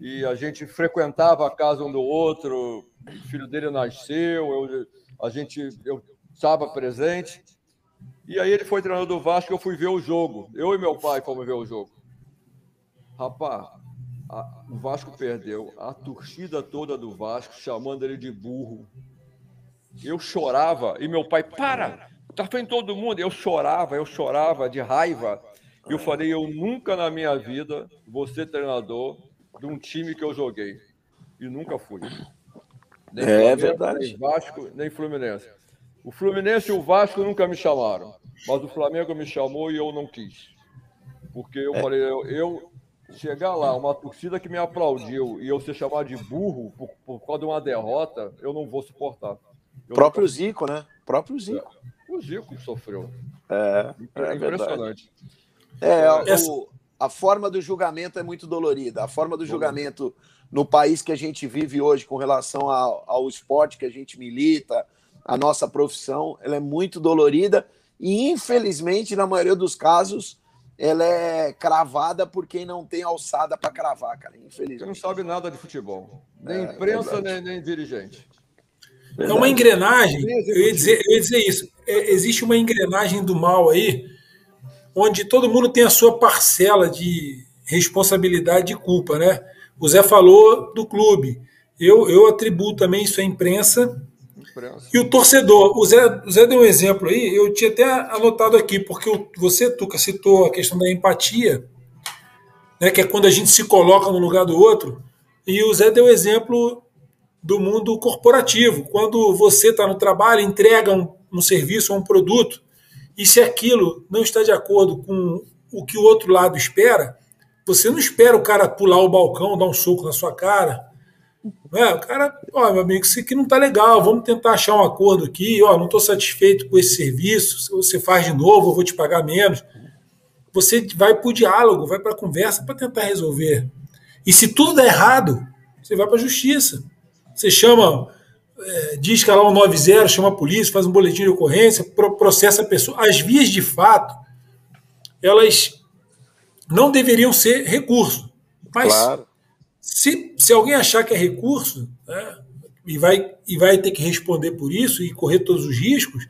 e a gente frequentava a casa um do outro. O filho dele nasceu, eu, a gente eu estava presente. E aí ele foi treinador do Vasco, eu fui ver o jogo. Eu e meu pai fomos ver o jogo. Rapaz, a, o Vasco perdeu. A torcida toda do Vasco chamando ele de burro. Eu chorava e meu pai, para, tá vendo todo mundo. Eu chorava, eu chorava de raiva. E eu falei, eu nunca na minha vida vou ser treinador de um time que eu joguei. E nunca fui. Nem é verdade. Nem Vasco, nem Fluminense. O Fluminense e o Vasco nunca me chamaram, mas o Flamengo me chamou e eu não quis. Porque eu é. falei, eu, eu, chegar lá, uma torcida que me aplaudiu e eu ser chamado de burro por, por causa de uma derrota, eu não vou suportar. Eu próprio nunca... Zico, né? Próprio Zico. É, o Zico sofreu. É, é impressionante. É, é o, a forma do julgamento é muito dolorida. A forma do julgamento no país que a gente vive hoje com relação ao, ao esporte que a gente milita, a nossa profissão, ela é muito dolorida e, infelizmente, na maioria dos casos, ela é cravada por quem não tem alçada para cravar, cara. Infelizmente. Você não sabe nada de futebol. Nem é, imprensa, nem, nem, dirigente. Verdade. É uma engrenagem, eu ia dizer, eu ia dizer isso. É, existe uma engrenagem do mal aí, onde todo mundo tem a sua parcela de responsabilidade e culpa, né? O Zé falou do clube. Eu, eu atribuo também isso à imprensa e o torcedor, o Zé, o Zé deu um exemplo aí, eu tinha até anotado aqui, porque você, Tuca, citou a questão da empatia, né, que é quando a gente se coloca no lugar do outro, e o Zé deu exemplo do mundo corporativo, quando você está no trabalho, entrega um, um serviço ou um produto, e se aquilo não está de acordo com o que o outro lado espera, você não espera o cara pular o balcão, dar um soco na sua cara, é, o cara, ó, meu amigo, isso aqui não tá legal, vamos tentar achar um acordo aqui, ó, não estou satisfeito com esse serviço, se você faz de novo, eu vou te pagar menos. Você vai para o diálogo, vai para a conversa para tentar resolver. E se tudo der errado, você vai para a justiça. Você chama, é, diz que é lá um 90, chama a polícia, faz um boletim de ocorrência, processa a pessoa. As vias de fato, elas não deveriam ser recurso. Mas claro se, se alguém achar que é recurso né, e, vai, e vai ter que responder por isso e correr todos os riscos,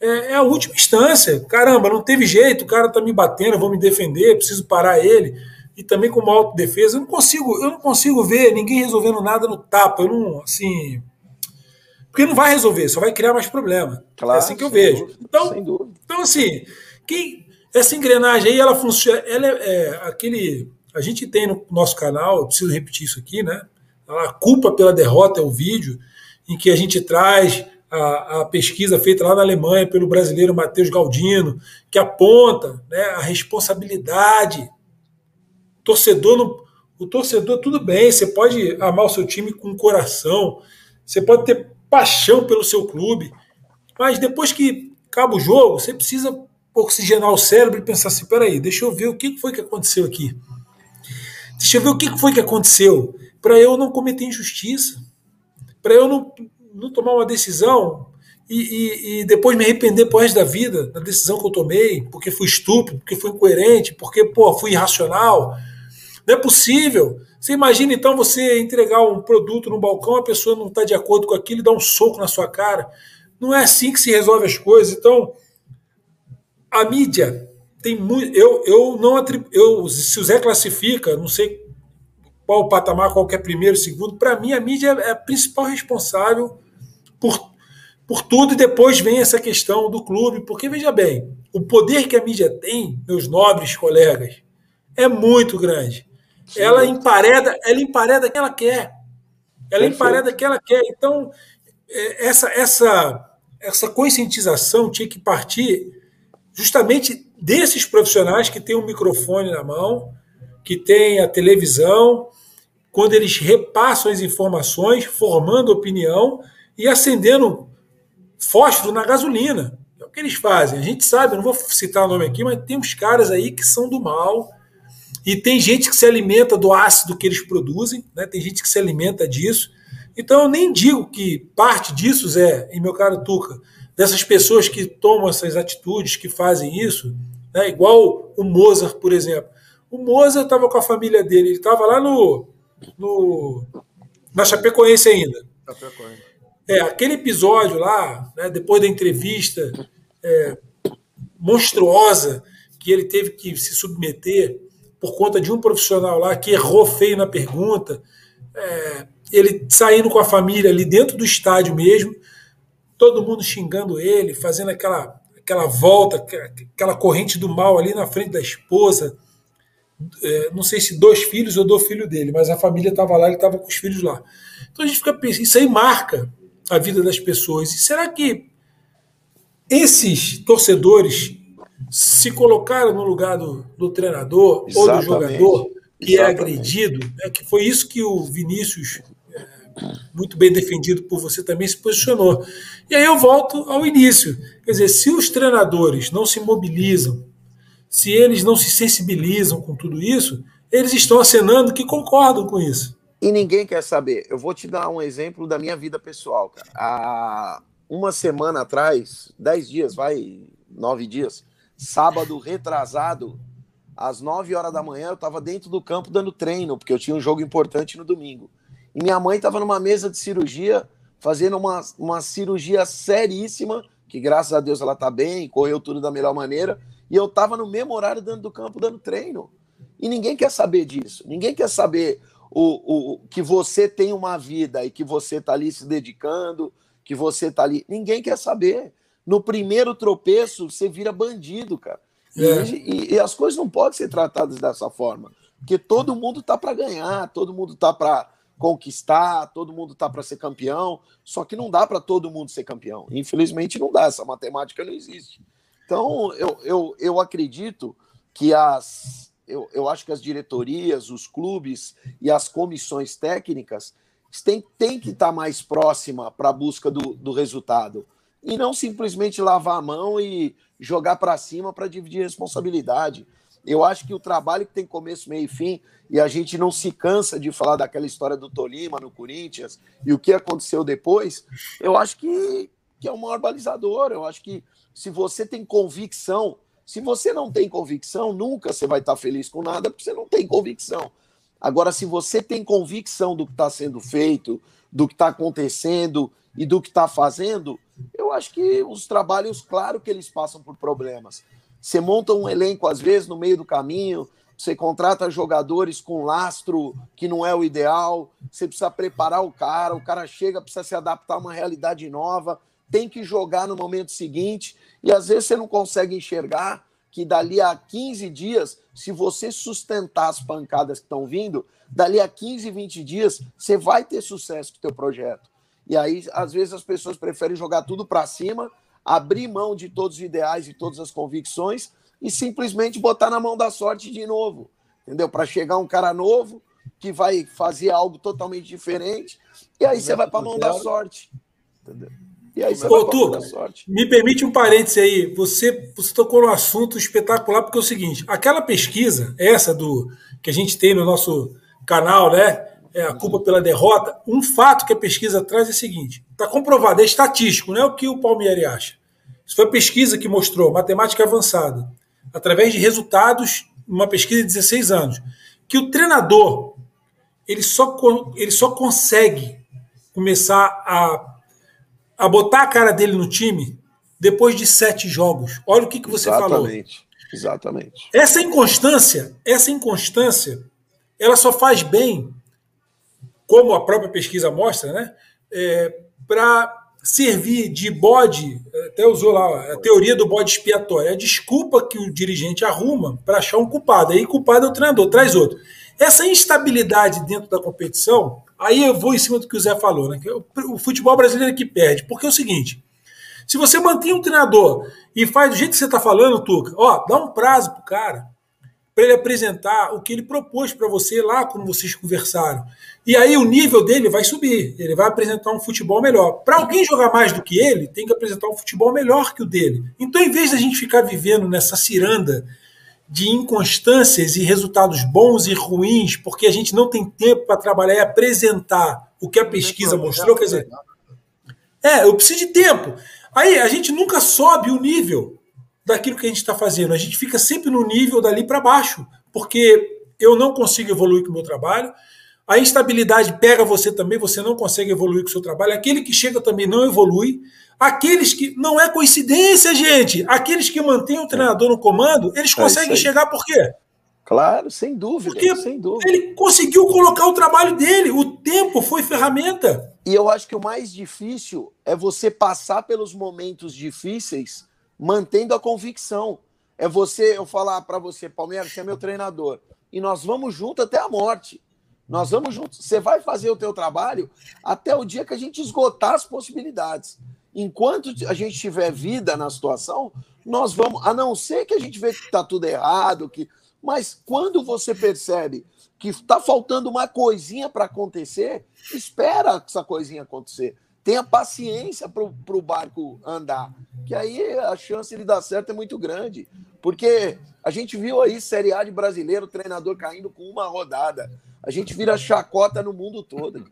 é, é a última instância. Caramba, não teve jeito, o cara está me batendo, eu vou me defender, preciso parar ele. E também com uma autodefesa, eu não consigo, eu não consigo ver ninguém resolvendo nada no tapa. Eu não, assim. Porque não vai resolver, só vai criar mais problema. Claro, é assim que eu vejo. Dúvida, então, então, assim, quem, essa engrenagem aí, ela funciona. Ela é, é aquele a gente tem no nosso canal, eu preciso repetir isso aqui, né? A culpa pela derrota é o vídeo em que a gente traz a, a, pesquisa feita lá na Alemanha pelo brasileiro Matheus Galdino, que aponta né, a responsabilidade. Torcedor o torcedor, tudo bem, você pode amar o seu time com coração, você pode ter paixão pelo seu clube, mas depois que acaba o jogo, você precisa oxigenar o cérebro e pensar assim: peraí, deixa eu ver o que foi que aconteceu aqui. Deixa eu ver o que foi que aconteceu para eu não cometer injustiça, para eu não, não tomar uma decisão e, e, e, depois me arrepender por resto da vida da decisão que eu tomei, porque fui estúpido, porque fui incoerente, porque pô, fui irracional. Não é possível. Você imagina então você entregar um produto no balcão, a pessoa não está de acordo com aquilo e dá um soco na sua cara. Não é assim que se resolve as coisas. Então, a mídia tem muito. Eu, eu não atribu... eu Se o Zé classifica, não sei qual o patamar, qual é primeiro, segundo, para mim a mídia é a principal responsável por, por tudo e depois vem essa questão do clube, porque veja bem, o poder que a mídia tem, meus nobres colegas, é muito grande. Ela empareda, ela empareda quem ela quer. Ela Perfeito. empareda quem ela quer. Então, é, essa, essa, essa conscientização tinha que partir justamente desses profissionais que têm um microfone na mão, que têm a televisão, quando eles repassam as informações, formando opinião e acendendo fósforo na gasolina. É o que eles fazem. A gente sabe, não vou citar o nome aqui, mas tem uns caras aí que são do mal. E tem gente que se alimenta do ácido que eles produzem, né? tem gente que se alimenta disso. Então eu nem digo que parte disso, Zé, e meu caro Tuca, dessas pessoas que tomam essas atitudes, que fazem isso, né? igual o Mozart, por exemplo. O Mozart estava com a família dele, ele estava lá no, no, na Chapecoense ainda. Chapecoense. É, aquele episódio lá, né, depois da entrevista é, monstruosa que ele teve que se submeter por conta de um profissional lá que errou feio na pergunta, é, ele saindo com a família ali dentro do estádio mesmo, todo mundo xingando ele, fazendo aquela, aquela volta, aquela corrente do mal ali na frente da esposa, é, não sei se dois filhos ou do filho dele, mas a família estava lá, ele estava com os filhos lá. Então a gente fica pensando, isso aí marca a vida das pessoas. E será que esses torcedores se colocaram no lugar do, do treinador Exatamente. ou do jogador que Exatamente. é agredido? É que foi isso que o Vinícius, é, muito bem defendido por você, também se posicionou. E aí eu volto ao início. Quer dizer, se os treinadores não se mobilizam se eles não se sensibilizam com tudo isso, eles estão acenando que concordam com isso. E ninguém quer saber. Eu vou te dar um exemplo da minha vida pessoal, cara. Há uma semana atrás, dez dias, vai, nove dias, sábado retrasado, às nove horas da manhã, eu estava dentro do campo dando treino, porque eu tinha um jogo importante no domingo. E minha mãe estava numa mesa de cirurgia, fazendo uma, uma cirurgia seríssima, que graças a Deus ela está bem, correu tudo da melhor maneira e eu estava no mesmo horário dentro do campo dando treino. E ninguém quer saber disso. Ninguém quer saber o, o que você tem uma vida e que você está ali se dedicando, que você está ali. Ninguém quer saber. No primeiro tropeço, você vira bandido, cara. É. E, e, as coisas não podem ser tratadas dessa forma. Porque todo mundo tá para ganhar, todo mundo tá para conquistar, todo mundo tá para ser campeão. Só que não dá para todo mundo ser campeão. Infelizmente não dá, essa matemática não existe. Então, eu, eu, eu acredito que as. Eu, eu acho que as diretorias, os clubes e as comissões técnicas têm, têm que estar mais próxima para a busca do, do resultado. E não simplesmente lavar a mão e jogar para cima para dividir responsabilidade. Eu acho que o trabalho que tem começo, meio e fim, e a gente não se cansa de falar daquela história do Tolima no Corinthians e o que aconteceu depois, eu acho que, que é o maior balizador. Eu acho que se você tem convicção, se você não tem convicção, nunca você vai estar feliz com nada, porque você não tem convicção. Agora, se você tem convicção do que está sendo feito, do que está acontecendo e do que está fazendo, eu acho que os trabalhos, claro que eles passam por problemas. Você monta um elenco, às vezes, no meio do caminho, você contrata jogadores com lastro que não é o ideal, você precisa preparar o cara, o cara chega, precisa se adaptar a uma realidade nova tem que jogar no momento seguinte, e às vezes você não consegue enxergar que dali a 15 dias, se você sustentar as pancadas que estão vindo, dali a 15, 20 dias, você vai ter sucesso com o teu projeto. E aí, às vezes, as pessoas preferem jogar tudo para cima, abrir mão de todos os ideais e todas as convicções e simplesmente botar na mão da sorte de novo, entendeu? Para chegar um cara novo que vai fazer algo totalmente diferente e aí você vai para a mão da sorte, entendeu? E aí você Ô, Tuca, me permite um parêntese aí. Você, você tocou no assunto espetacular, porque é o seguinte: aquela pesquisa, essa do que a gente tem no nosso canal, né? É a culpa pela derrota. Um fato que a pesquisa traz é o seguinte: está comprovado, é estatístico, não é o que o Palmieri acha. Isso foi a pesquisa que mostrou, matemática avançada, através de resultados, uma pesquisa de 16 anos. que o treinador ele só, ele só consegue começar a, a botar a cara dele no time depois de sete jogos. Olha o que, que você Exatamente. falou. Exatamente. Essa inconstância, essa inconstância, ela só faz bem, como a própria pesquisa mostra, né? É, para servir de bode, até usou lá a teoria do bode expiatório, é a desculpa que o dirigente arruma para achar um culpado. Aí culpado é o treinador, traz outro. Essa instabilidade dentro da competição, aí eu vou em cima do que o Zé falou, né? Que o futebol brasileiro é que perde, porque é o seguinte: se você mantém um treinador e faz do jeito que você está falando, Tuca, ó, dá um prazo pro cara para ele apresentar o que ele propôs para você lá quando vocês conversaram. E aí o nível dele vai subir, ele vai apresentar um futebol melhor. Para alguém jogar mais do que ele, tem que apresentar um futebol melhor que o dele. Então, em vez da gente ficar vivendo nessa ciranda de inconstâncias e resultados bons e ruins, porque a gente não tem tempo para trabalhar e apresentar o que a pesquisa mostrou, quer dizer, é, eu preciso de tempo. Aí a gente nunca sobe o nível daquilo que a gente está fazendo. A gente fica sempre no nível dali para baixo, porque eu não consigo evoluir com o meu trabalho. A instabilidade pega você também, você não consegue evoluir com o seu trabalho. Aquele que chega também não evolui. Aqueles que. Não é coincidência, gente. Aqueles que mantêm o treinador no comando, eles É conseguem chegar por quê? Claro, sem dúvida, Porque sem dúvida. ele conseguiu colocar o trabalho dele. O tempo foi ferramenta. E eu acho que o mais difícil é você passar pelos momentos difíceis mantendo a convicção. É você, eu falar para você, Palmeiras, você é meu treinador. E nós vamos junto até a morte. Nós vamos juntos. Você vai fazer o teu trabalho até o dia que a gente esgotar as possibilidades. Enquanto a gente tiver vida na situação, nós vamos, a não ser que a gente vê que está tudo errado, que, mas quando você percebe que está faltando uma coisinha para acontecer, espera essa coisinha acontecer. Tenha paciência para o barco andar, que aí a chance de dar certo é muito grande. Porque a gente viu aí Série A de brasileiro, treinador caindo com uma rodada. A gente vira chacota no mundo todo.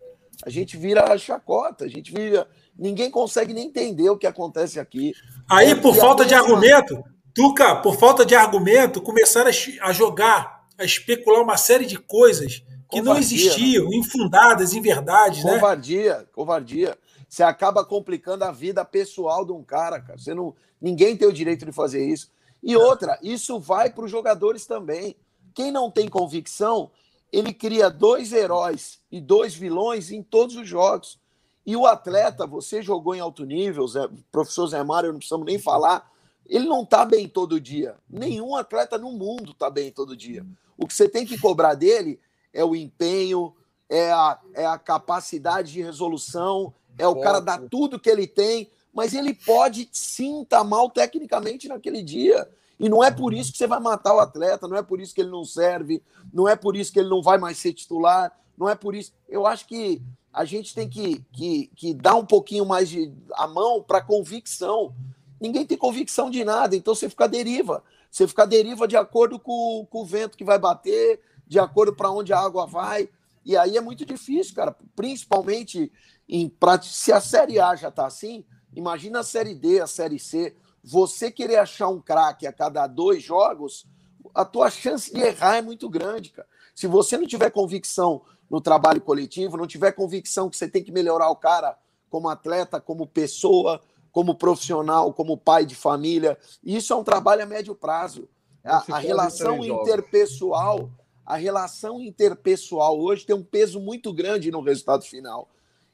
A gente vira chacota, a gente vira. Ninguém consegue nem entender o que acontece aqui. Aí, É, por e falta de argumento, Tuca, por falta de argumento, começaram a, jogar, a especular uma série de coisas que não Covardia, existiam, infundadas em verdades, né? Covardia, covardia. Você acaba complicando a vida pessoal de um cara, cara. Você não, ninguém tem o direito de fazer isso. E outra, isso vai para os jogadores também. Quem não tem convicção, ele cria dois heróis e dois vilões em todos os jogos. E o atleta, você jogou em alto nível, Zé, professor Zé Mário, não precisamos nem falar, ele não está bem todo dia. Nenhum atleta no mundo está bem todo dia. O que você tem que cobrar dele é o empenho, é a, é a capacidade de resolução, é o cara dar tudo que ele tem, mas ele pode sim estar mal tecnicamente naquele dia. E não é por isso que você vai matar o atleta, não é por isso que ele não serve, não é por isso que ele não vai mais ser titular, não é por isso. Eu acho que a gente tem que, que, que dar um pouquinho mais de a mão para convicção. Ninguém tem convicção de nada, então você fica à deriva. Você fica à deriva de acordo com, com o vento que vai bater, de acordo para onde a água vai. E aí é muito difícil, cara. Principalmente em se a Série A já está assim, imagina a Série D, a Série C. Você querer achar um craque a cada dois jogos, a tua chance de errar é muito grande, cara. Se você não tiver convicção no trabalho coletivo, não tiver convicção que você tem que melhorar o cara como atleta, como pessoa, como profissional, como pai de família, isso é um trabalho a médio prazo. A, a relação interpessoal, a relação interpessoal hoje tem um peso muito grande no resultado final.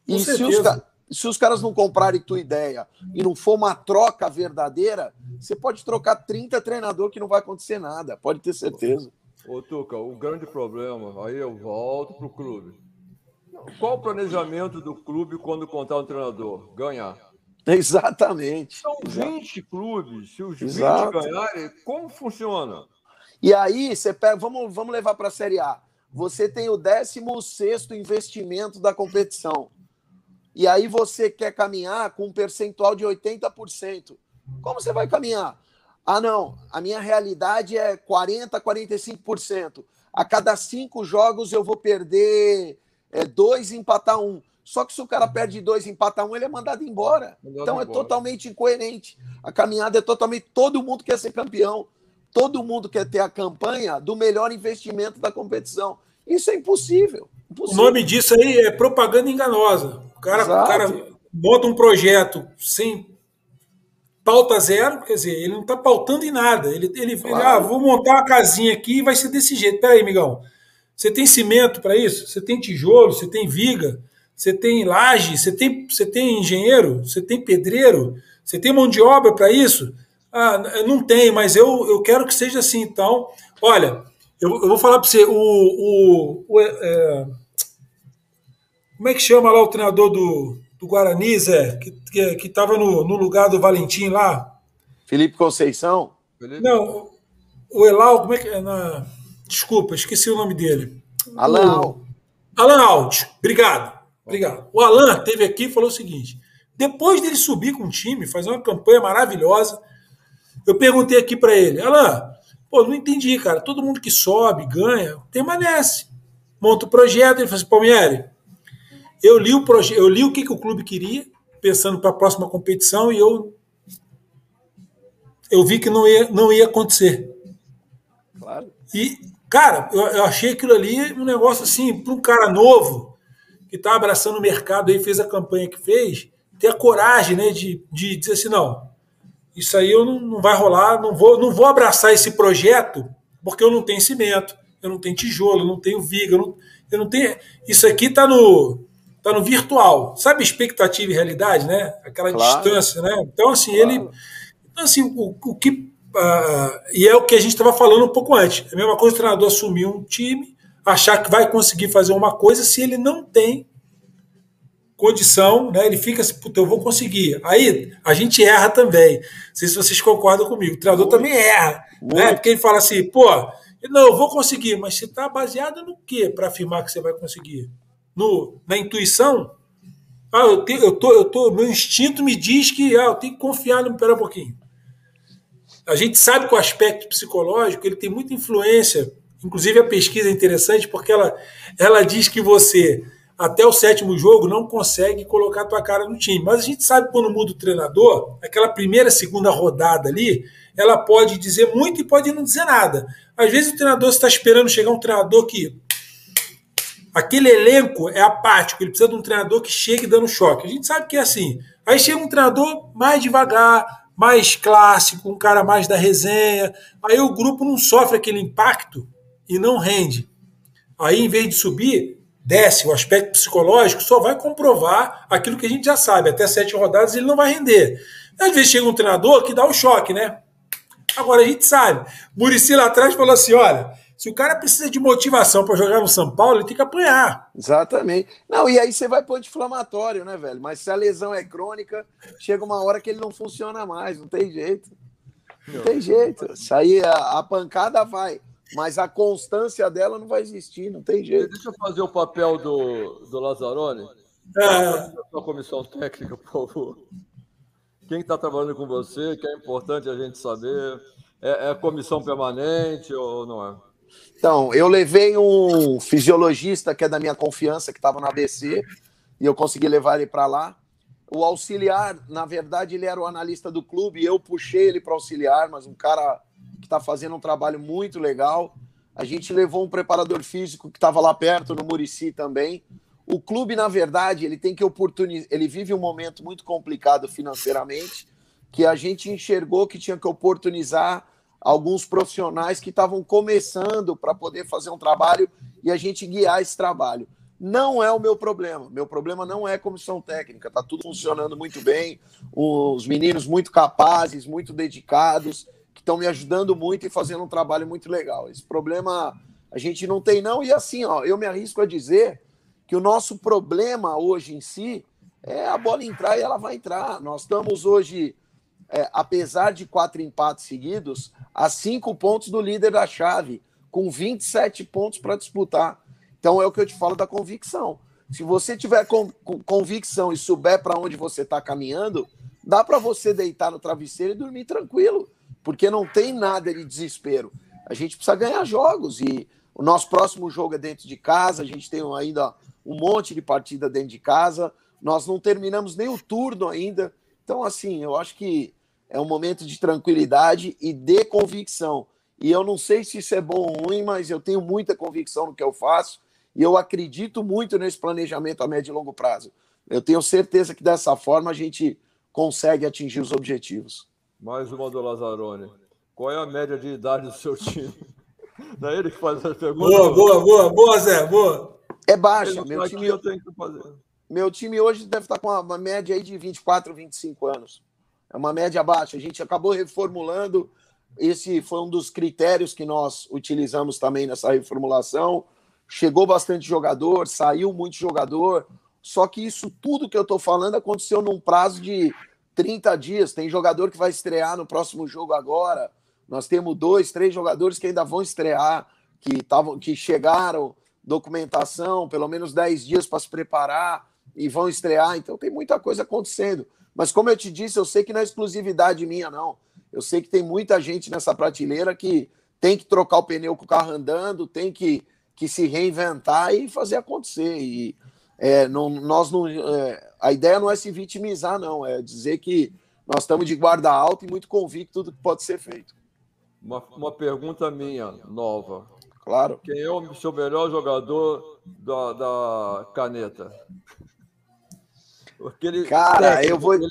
E se os, se os, caras não comprarem tua ideia e não for uma troca verdadeira, você pode trocar 30 treinador que não vai acontecer nada, pode ter certeza. Ô, Tuca, o grande problema, aí eu volto para o clube. Qual o planejamento do clube quando contar um treinador? Ganhar. Exatamente. São 20 clubes. Se os Exato. 20 ganharem, como funciona? E aí, você pega, vamos, vamos levar para a Série A. Você tem o 16 investimento da competição. E aí você quer caminhar com um percentual de 80%. Como você vai caminhar? Ah, não, a minha realidade é 40%, 45%. A cada cinco jogos eu vou perder é, dois e empatar um. Só que se o cara perde dois e empata um, ele é mandado embora. Mandado então é embora. totalmente incoerente. A caminhada é totalmente. Todo mundo quer ser campeão. todo mundo quer ter a campanha do melhor investimento da competição. Isso é impossível. Impossível. O nome disso aí é propaganda enganosa. O cara, o cara bota um projeto sem pauta zero, quer dizer, ele não está pautando em nada. Ele, ele, claro. ele, ah, vou montar uma casinha aqui e vai ser desse jeito. Peraí, amigão. Você tem cimento para isso? Você tem tijolo? Você tem viga? Você tem laje? Você tem, você tem engenheiro? Você tem pedreiro? Você tem mão de obra para isso? Ah, não tem, mas eu, eu quero que seja assim. Então, olha, eu, eu vou falar para você, o, o, o é, como é que chama lá o treinador do, do Guarani, Zé, que estava que, que no, no lugar do Valentim lá? Felipe Conceição? Não, o Elal, como é que é? Na... Desculpa, esqueci o nome dele. Alan o... Alan Alt, obrigado. Obrigado. O Alan teve aqui e falou o seguinte: depois dele subir com o time, fazer uma campanha maravilhosa, eu perguntei aqui para ele, Alan, pô, não entendi, cara. Todo mundo que sobe, ganha, permanece. Monta o projeto, ele falou assim, Palmieri, eu li o projeto, eu li o que, que o clube queria, pensando para a próxima competição, e eu eu vi que não ia, não ia acontecer. Claro. E, cara, eu, eu achei aquilo ali um negócio assim, para um cara novo, que está abraçando o mercado aí, fez a campanha que fez, ter a coragem né, de, de dizer assim, não, isso aí eu não, não vai rolar, não vou, não vou abraçar esse projeto porque eu não tenho cimento, eu não tenho tijolo, eu não tenho viga, eu não, eu não tenho. Isso aqui está no, tá no virtual. Sabe expectativa e realidade, né? Aquela claro. distância, né? Então, assim, claro. ele. Então, assim, o, o que. Uh, e é o que a gente estava falando um pouco antes. É a mesma coisa o treinador assumir um time, achar que vai conseguir fazer uma coisa se ele não tem condição, né? Ele fica assim, puta, eu vou conseguir. Aí a gente erra também. Não sei se vocês concordam comigo. O treinador também erra, né? Porque ele fala assim, pô, não, eu vou conseguir, mas você está baseado no quê para afirmar que você vai conseguir? no, na intuição, ah, eu, tenho, eu, tô, eu tô, meu instinto me diz que ah, eu tenho que confiar no. Pera um pouquinho. A gente sabe que o aspecto psicológico ele tem muita influência. Inclusive, a pesquisa é interessante porque ela, ela diz que você, até o sétimo jogo, não consegue colocar tua cara no time. Mas a gente sabe quando muda o treinador, aquela primeira, segunda rodada ali, ela pode dizer muito e pode não dizer nada. Às vezes o treinador está esperando chegar um treinador que aquele elenco é apático, ele precisa de um treinador que chegue dando choque. A gente sabe que é assim. Aí chega um treinador mais devagar, mais clássico, um cara mais da resenha. Aí o grupo não sofre aquele impacto e não rende. Aí, em vez de subir, desce. O aspecto psicológico só vai comprovar aquilo que a gente já sabe. Até sete rodadas ele não vai render. Às vezes chega um treinador que dá o choque, né? Agora a gente sabe. Murici lá atrás falou assim: olha, se o cara precisa de motivação para jogar no São Paulo, ele tem que apanhar. Exatamente. Não, e aí você vai para anti-inflamatório, né, velho? Mas se a lesão é crônica, chega uma hora que ele não funciona mais, não tem jeito. Não tem jeito. Isso aí a, a pancada vai, mas a constância dela não vai existir, não tem jeito. Deixa eu fazer o papel do, do Lazzaroni. É. A comissão técnica, por favor. Quem está trabalhando com você, que é importante a gente saber. É, é comissão permanente ou não é? Então, eu levei um fisiologista que é da minha confiança, que estava no ABC, e eu consegui levar ele para lá. O auxiliar, na verdade, ele era o analista do clube, e eu puxei ele para auxiliar, mas um cara que está fazendo um trabalho muito legal. A gente levou um preparador físico que estava lá perto, no Murici também. O clube, na verdade, ele tem que oportunizar. Ele vive um momento muito complicado financeiramente, que a gente enxergou que tinha que oportunizar alguns profissionais que estavam começando para poder fazer um trabalho e a gente guiar esse trabalho. Não é o meu problema. Meu problema não é comissão técnica. Está tudo funcionando muito bem. Os meninos muito capazes, muito dedicados, estão me ajudando muito e fazendo um trabalho muito legal. Esse problema a gente não tem, não. E assim, ó, eu me arrisco a dizer que o nosso problema hoje em si é a bola entrar e ela vai entrar. Nós estamos hoje é, apesar de quatro empates seguidos, a cinco pontos do líder da chave, com 27 pontos para disputar. Então é o que eu te falo da convicção. Se você tiver convicção e souber para onde você está caminhando, dá para você deitar no travesseiro e dormir tranquilo, porque não tem nada de desespero. A gente precisa ganhar jogos e o nosso próximo jogo é dentro de casa, a gente tem ainda um monte de partida dentro de casa. Nós não terminamos nem o turno ainda. Então, assim, eu acho que é um momento de tranquilidade e de convicção. E eu não sei se isso é bom ou ruim, mas eu tenho muita convicção no que eu faço e eu acredito muito nesse planejamento a médio e longo prazo. Eu tenho certeza que dessa forma a gente consegue atingir os objetivos. Mais uma do Lazzaroni. Qual é a média de idade do seu time? [LAUGHS] Não é ele que faz essa pergunta? Boa, boa, boa, boa, Zé, boa. É baixa. Meu time, eu tenho que fazer. meu time hoje deve estar com uma média aí de 24, 25 anos. É uma média baixa. A gente acabou reformulando. Esse foi um dos critérios que nós utilizamos também nessa reformulação. Chegou bastante jogador, saiu muito jogador. Só que isso tudo que eu estou falando aconteceu num prazo de 30 dias. Tem jogador que vai estrear no próximo jogo agora. Nós temos dois, três jogadores que ainda vão estrear, que, tavam, que chegaram, documentação, pelo menos 10 dias para se preparar e vão estrear. Então tem muita coisa acontecendo. Mas como eu te disse, eu sei que não é exclusividade minha, não. Eu sei que tem muita gente nessa prateleira que tem que trocar o pneu com o carro andando, tem que, que se reinventar e fazer acontecer. E é, não, nós não, é, a ideia não é se vitimizar, não, é dizer que nós estamos de guarda alta e muito convicto do que pode ser feito. Uma, uma pergunta minha, nova. Claro. Quem é o seu melhor jogador da, da caneta? Aquele Cara, técnico, eu vou. Ele...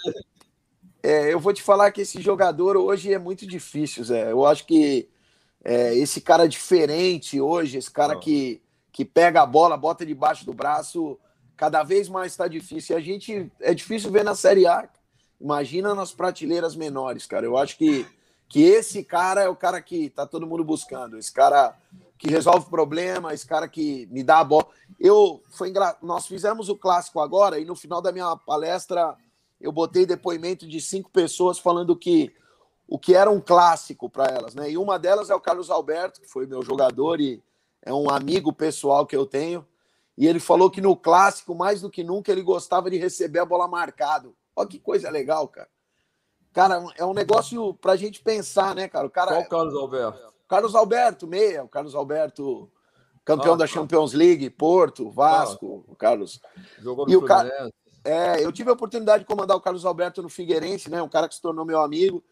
É, eu vou te falar que esse jogador hoje é muito difícil, Zé. Eu acho que é, esse cara diferente hoje, esse cara que, que pega a bola, bota debaixo do braço, cada vez mais está difícil. E a gente é difícil ver na Série A. Imagina nas prateleiras menores, cara. Eu acho que, que esse cara é o cara que tá todo mundo buscando. Esse cara que resolve problema, esse cara que me dá a bola. Eu foi engra... nós fizemos o clássico agora e no final da minha palestra eu botei depoimento de cinco pessoas falando que o que era um clássico para elas, né? E uma delas é o Carlos Alberto, que foi meu jogador e é um amigo pessoal que eu tenho. E ele falou que no clássico, mais do que nunca, ele gostava de receber a bola marcado. Olha que coisa legal, cara. Cara, é um negócio para a gente pensar, né, cara? O cara, Qual o Carlos Alberto? Carlos Alberto, meia, o Carlos Alberto, campeão ah, da Champions League, Porto, Vasco, ah, o Carlos. Jogou no e o cara, é, eu tive a oportunidade de comandar o Carlos Alberto no Figueirense, né? Um cara que se tornou meu amigo.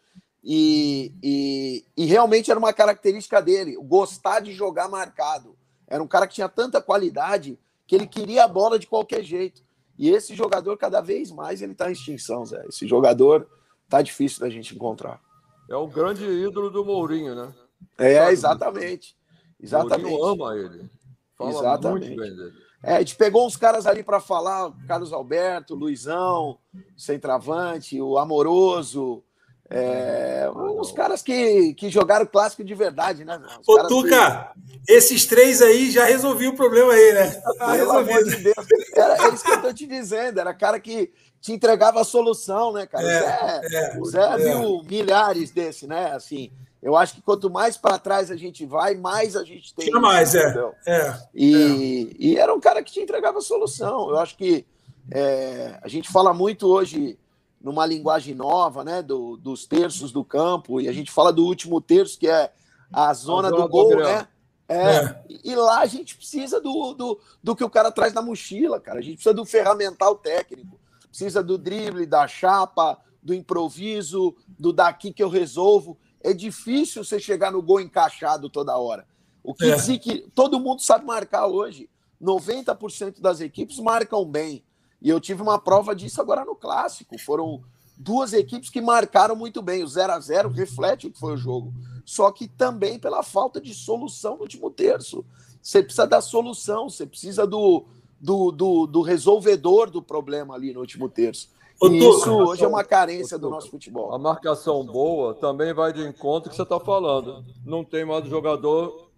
E, e, e realmente era uma característica dele, gostar de jogar marcado. Era um cara que tinha tanta qualidade que ele queria a bola de qualquer jeito. E esse jogador, cada vez mais, ele está em extinção, Zé. Esse jogador tá difícil da gente encontrar. É o grande ídolo do Mourinho, né? É, exatamente. Exatamente. O ama ele. Fala exatamente. muito bem dele. É, a gente pegou uns caras ali para falar, Carlos Alberto, Luizão, Centravante, o Amoroso, é, uns caras que, que jogaram clássico de verdade, né? Os Ô, Tuca, que... esses três aí já resolviam o problema aí, né? [LAUGHS] Ah, amor de Deus. Era isso que eu tô te dizendo, era cara que te entregava a solução, né, cara? É, Zé, é, o Zé é. viu milhares desse, né? Assim, eu acho que quanto mais para trás a gente vai, mais a gente tem. Tinha mais, é. é e, é. e era um cara que te entregava a solução. Eu acho que é, a gente fala muito hoje numa linguagem nova, né? Do, dos terços do campo, e a gente fala do último terço, que é a zona, a zona do gol, do né? É, é. E lá a gente precisa do, do, do que o cara traz na mochila, cara. A gente precisa do ferramental técnico, precisa do drible, da chapa, do improviso, do daqui que eu resolvo é difícil você chegar no gol encaixado toda hora. O que é. diz que todo mundo sabe marcar hoje. 90% das equipes marcam bem. E eu tive uma prova disso agora no clássico. Foram duas equipes que marcaram muito bem. O 0 a 0 reflete o que foi o jogo. Só que também pela falta de solução no último terço. Você precisa da solução, você precisa do, do, do, do resolvedor do problema ali no último terço. Isso hoje é uma carência do nosso futebol. A marcação boa também vai de encontro que você está falando. Não tem mais jogador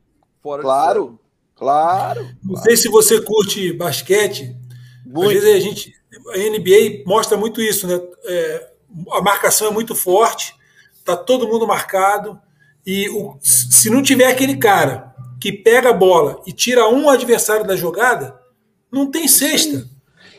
fora claro, de Claro, claro. Não sei se você curte basquete. Muito. Às vezes a gente. A NBA mostra muito isso, né? É, a marcação é muito forte, tá todo mundo marcado. E o, se não tiver aquele cara que pega a bola e tira um adversário da jogada, não tem cesta. Sim.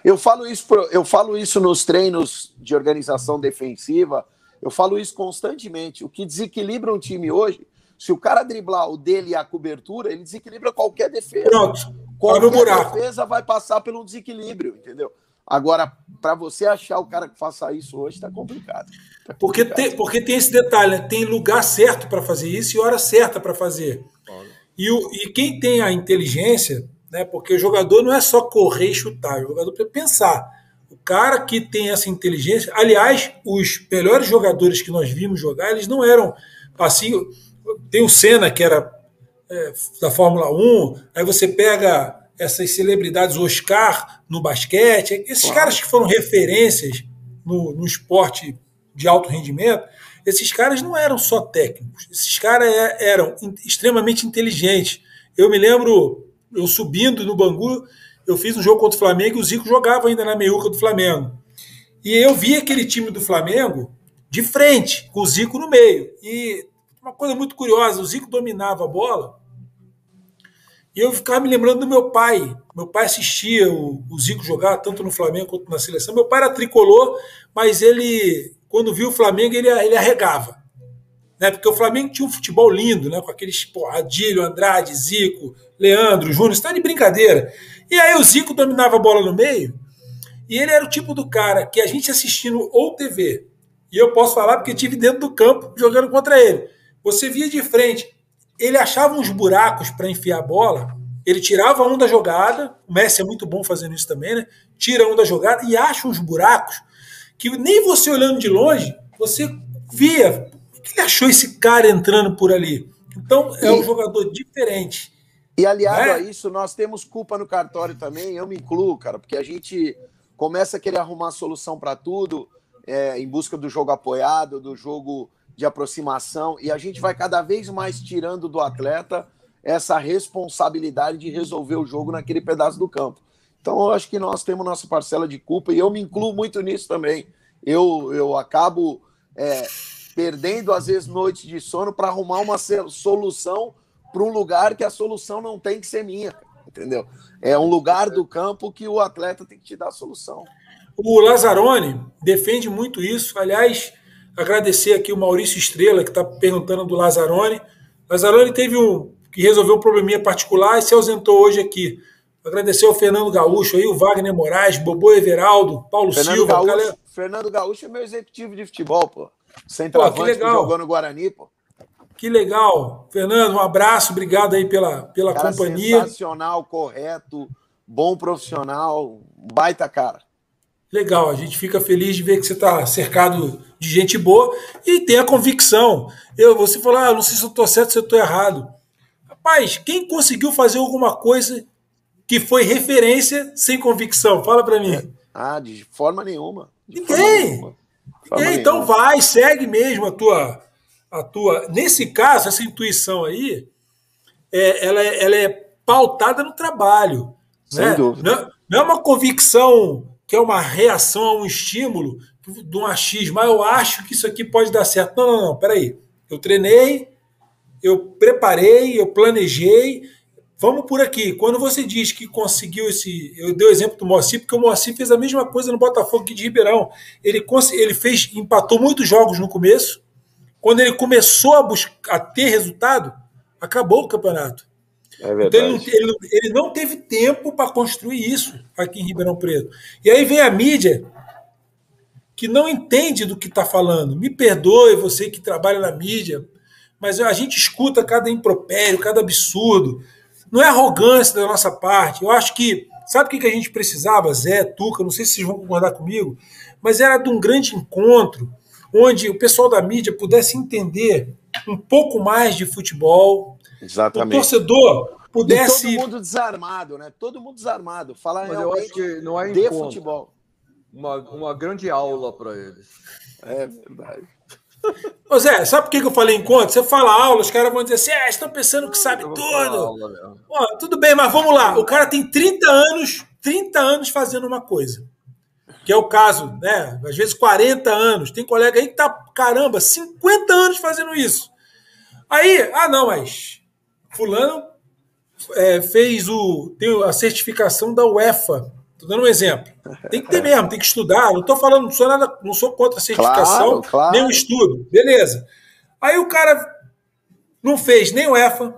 Eu falo isso, eu falo isso nos treinos de organização defensiva, eu falo isso constantemente. O que desequilibra um time hoje, se o cara driblar o dele e a cobertura, ele desequilibra qualquer defesa. Pronto. Qualquer defesa vai passar pelo desequilíbrio, entendeu? Agora, para você achar o cara que faça isso hoje, está complicado. Tá porque, tem, porque tem esse detalhe, né? tem lugar certo para fazer isso e hora certa para fazer. E, o, e quem tem a inteligência, né? porque o jogador não é só correr e chutar, o jogador precisa pensar. O cara que tem essa inteligência, aliás, os melhores jogadores que nós vimos jogar, eles não eram assim. Tem o Senna, que era é, da Fórmula 1, aí você pega essas celebridades, Oscar no basquete, esses caras que foram referências no, no esporte de alto rendimento, esses caras não eram só técnicos, esses caras é, eram extremamente inteligentes. Eu me lembro, eu subindo no Bangu, eu fiz um jogo contra o Flamengo e o Zico jogava ainda na meiuca do Flamengo. E eu vi aquele time do Flamengo de frente, com o Zico no meio. E uma coisa muito curiosa, o Zico dominava a bola e eu ficava me lembrando do meu pai. Meu pai assistia o, o Zico jogar tanto no Flamengo quanto na seleção. Meu pai era tricolor, mas ele, quando viu o Flamengo, ele, ele arregava. Né? Porque o Flamengo tinha um futebol lindo, né? com aqueles pô, Andrade, Zico, Leandro, Júnior, está de brincadeira. E aí o Zico dominava a bola no meio, e ele era o tipo do cara que a gente assistindo ou TV, e eu posso falar porque tive dentro do campo jogando contra ele. Você via de frente, ele achava uns buracos para enfiar a bola, ele tirava um da jogada, o Messi é muito bom fazendo isso também, né? Tira um da jogada e acha uns buracos que nem você olhando de longe, você via. O que ele achou esse cara entrando por ali? Então é um jogador diferente. E aliado é? a isso, nós temos culpa no cartório também, eu me incluo, cara, porque a gente começa a querer arrumar solução para tudo, é, em busca do jogo apoiado, do jogo de aproximação, e a gente vai cada vez mais tirando do atleta essa responsabilidade de resolver o jogo naquele pedaço do campo. Então, eu acho que nós temos nossa parcela de culpa, e eu me incluo muito nisso também. Eu, eu acabo é, perdendo, às vezes, noites de sono para arrumar uma solução para um lugar que a solução não tem que ser minha, entendeu? É um lugar do campo que o atleta tem que te dar a solução. O Lazzaroni defende muito isso. Aliás, agradecer aqui o Maurício Estrela, que está perguntando do Lazzaroni. Lazzaroni teve um que resolveu um probleminha particular e se ausentou hoje aqui. Agradecer ao Fernando Gaúcho aí, o Wagner Moraes, Bobo Everaldo, Paulo Fernando Silva. Gaúcho, galera... Fernando Gaúcho é meu executivo de futebol, pô. Centroavante que, que jogou no Guarani, pô. Que legal. Fernando, um abraço, obrigado aí pela, pela cara companhia. Sensacional, correto, bom profissional, baita cara. Legal, a gente fica feliz de ver que você está cercado de gente boa e tem a convicção. Eu, você falou, ah, não sei se eu estou certo, se eu estou errado. Rapaz, quem conseguiu fazer alguma coisa que foi referência sem convicção? Fala para mim. Ah, de forma nenhuma. De Ninguém. Forma nenhuma. Forma então nenhuma. vai, segue mesmo a tua a tua. Nesse caso, essa intuição aí, é, ela, é, ela é pautada no trabalho. Sem né? dúvida. Não, não, é uma convicção que é uma reação a um estímulo de um achismo. Ah, eu acho que isso aqui pode dar certo. Não, não, não, peraí. Eu treinei, eu preparei, eu planejei. Vamos por aqui. Quando você diz que conseguiu esse. Eu dei o exemplo do Moacir, porque o Moacir fez a mesma coisa no Botafogo aqui de Ribeirão. Ele, ele fez, empatou muitos jogos no começo, quando ele começou a, buscar, a ter resultado, acabou o campeonato. É então ele, ele, ele, não teve tempo para construir isso aqui em Ribeirão Preto. E aí vem a mídia que não entende do que está falando. Me perdoe você que trabalha na mídia, mas a gente escuta cada impropério, cada absurdo. Não é arrogância da nossa parte. Eu acho que. Sabe o que a gente precisava, Zé, Tuca? Não sei se vocês vão concordar comigo, mas era de um grande encontro onde o pessoal da mídia pudesse entender um pouco mais de futebol. Exatamente. O torcedor pudesse. E todo mundo desarmado, né? Todo mundo desarmado. Falar Mas eu acho que não é de futebol. Uma, uma grande aula para eles. É verdade. Ô Zé, sabe por que eu falei encontro? Você fala aula, os caras vão dizer assim: é, estão pensando que sabe tudo. Pô, tudo bem, mas vamos lá. O cara tem 30 anos, 30 anos fazendo uma coisa que é o caso, né? Às vezes 40 anos. Tem colega aí que tá, caramba, 50 anos fazendo isso. Aí, ah, não, mas Fulano é, fez o. tem a certificação da UEFA. Estou dando um exemplo. Tem que ter mesmo, tem que estudar. Não estou falando, não sou nada, não sou contra a certificação, claro, claro. nem o estudo. Beleza. Aí o cara não fez nem UEFA,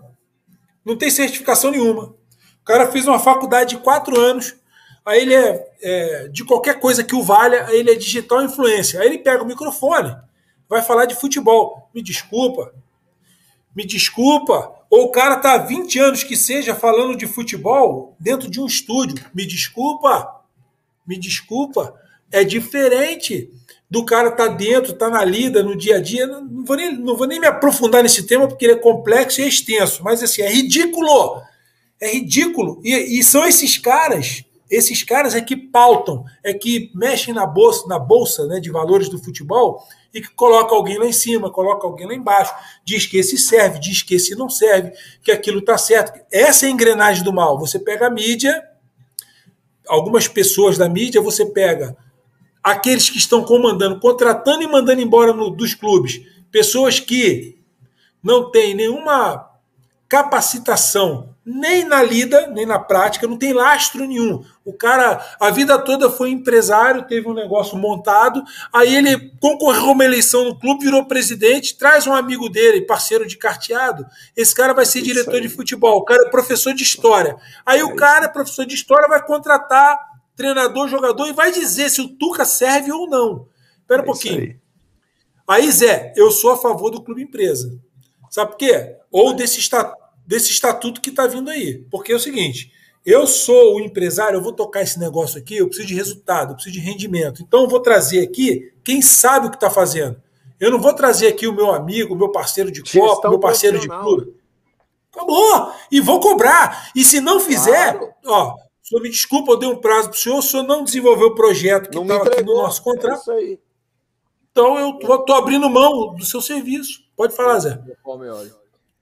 não tem certificação nenhuma. O cara fez uma faculdade de quatro anos, aí ele é, é, de qualquer coisa que o valha, aí ele é digital influência. Aí ele pega o microfone, vai falar de futebol. Me desculpa, me desculpa. Ou o cara tá há 20 anos que seja falando de futebol dentro de um estúdio. Me desculpa, me desculpa. É diferente do cara tá dentro, tá na lida, no dia a dia. Não vou, nem, não vou nem me aprofundar nesse tema porque ele é complexo e extenso. Mas assim, é ridículo. É ridículo. E, e são esses caras esses caras é que pautam, é que mexem na bolsa, na bolsa né, de valores do futebol e que coloca alguém lá em cima, coloca alguém lá embaixo, diz que esse serve, diz que esse não serve, que aquilo está certo. Essa é a engrenagem do mal. Você pega a mídia, algumas pessoas da mídia, você pega aqueles que estão comandando, contratando e mandando embora no, dos clubes, pessoas que não têm nenhuma capacitação nem na lida, nem na prática, não tem lastro nenhum. O cara, a vida toda foi empresário, teve um negócio montado, aí ele concorreu a uma eleição no clube, virou presidente, traz um amigo dele, parceiro de carteado, esse cara vai ser Isso diretor aí. de futebol, o cara é professor de história. Aí é o cara, professor de história, vai contratar treinador, jogador e vai dizer se o Tuca serve ou não. Espera um é pouquinho. Aí. aí, Zé, eu sou a favor do clube empresa. Sabe por quê? Ou desse estatuto desse estatuto que está vindo aí. Porque é o seguinte: eu sou o empresário, eu vou tocar esse negócio aqui, eu preciso de resultado, eu preciso de rendimento. Então eu vou trazer aqui quem sabe o que está fazendo. Eu não vou trazer aqui o meu amigo, o meu parceiro de copo, meu parceiro de clube. Acabou! E vou cobrar. E se não fizer, claro. ó, o senhor me desculpa, eu dei um prazo para o senhor, o senhor não desenvolveu o projeto que estava aqui no nosso contrato. É isso aí. Então eu estou abrindo mão do seu serviço. Pode falar, Zé.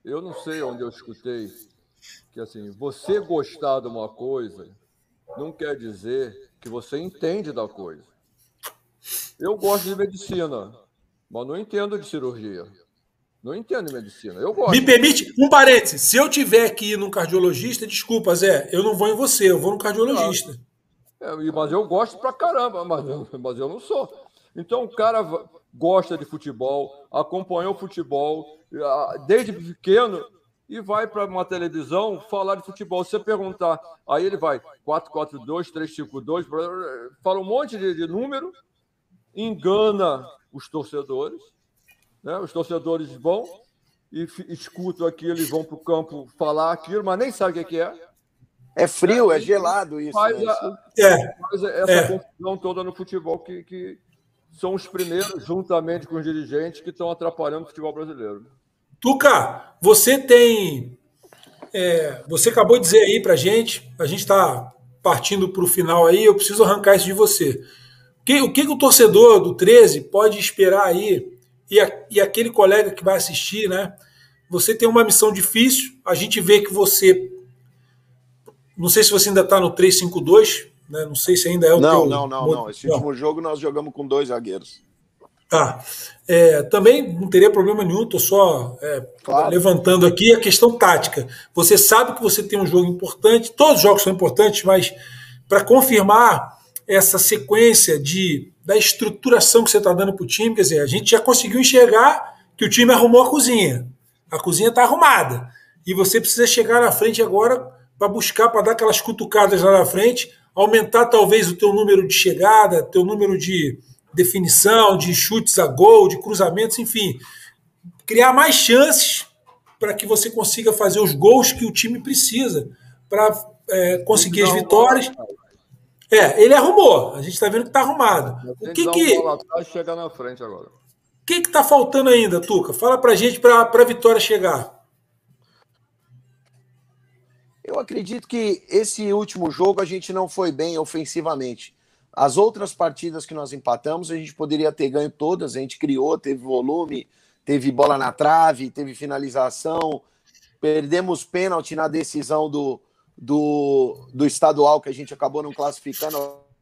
Eu não sei onde eu escutei que assim, você gostar de uma coisa não quer dizer que você entende da coisa. Eu gosto de medicina, mas não entendo de cirurgia. Não entendo de medicina. Eu gosto. Me permite um parênteses. Se eu tiver que ir num cardiologista, desculpa, Zé, eu não vou em você, eu vou no cardiologista. É, mas eu gosto pra caramba, mas mas eu não sou. Então o cara gosta de futebol, acompanhou futebol desde pequeno e vai para uma televisão falar de futebol. Se você perguntar, aí ele vai 442, 352, fala um monte de, de número, engana os torcedores. Né? Os torcedores vão e escutam aquilo, eles vão para o campo falar aquilo, mas nem sabem o que é. É frio, é gelado isso. Faz, né? a, é. faz essa é. confusão toda no futebol que, que são os primeiros, juntamente com os dirigentes, que estão atrapalhando o futebol brasileiro. Tuca, você tem. É, você acabou de dizer aí pra gente, a gente está partindo para o final aí, eu preciso arrancar isso de você. O que, o que, o torcedor do 13 pode esperar aí, e, a, e aquele colega que vai assistir, né? Você tem uma missão difícil, a gente vê que você. Não sei se você ainda está no 352, né? Não sei se ainda é o Não, teu... não, não, não. Esse não. último jogo nós jogamos com dois zagueiros. Tá. É, também não teria problema nenhum, estou só é, claro. levantando aqui a questão tática. Você sabe que você tem um jogo importante, todos os jogos são importantes, mas para confirmar essa sequência de da estruturação que você está dando para o time, quer dizer, a gente já conseguiu enxergar que o time arrumou a cozinha. A cozinha está arrumada. E você precisa chegar na frente agora para buscar, para dar aquelas cutucadas lá na frente, aumentar talvez o teu número de chegada, teu número de definição, de chutes a gol, de cruzamentos, enfim, criar mais chances para que você consiga fazer os gols que o time precisa para é, conseguir as vitórias. É, ele arrumou. A gente está vendo que está arrumado. O que que chegar na frente agora. O que está faltando ainda, Tuca? Fala para a gente para a vitória chegar. Eu acredito que esse último jogo a gente não foi bem ofensivamente. As outras partidas que nós empatamos, a gente poderia ter ganho todas, a gente criou, teve volume, teve bola na trave, teve finalização, perdemos pênalti na decisão do, do, do estadual, que a gente acabou não classificando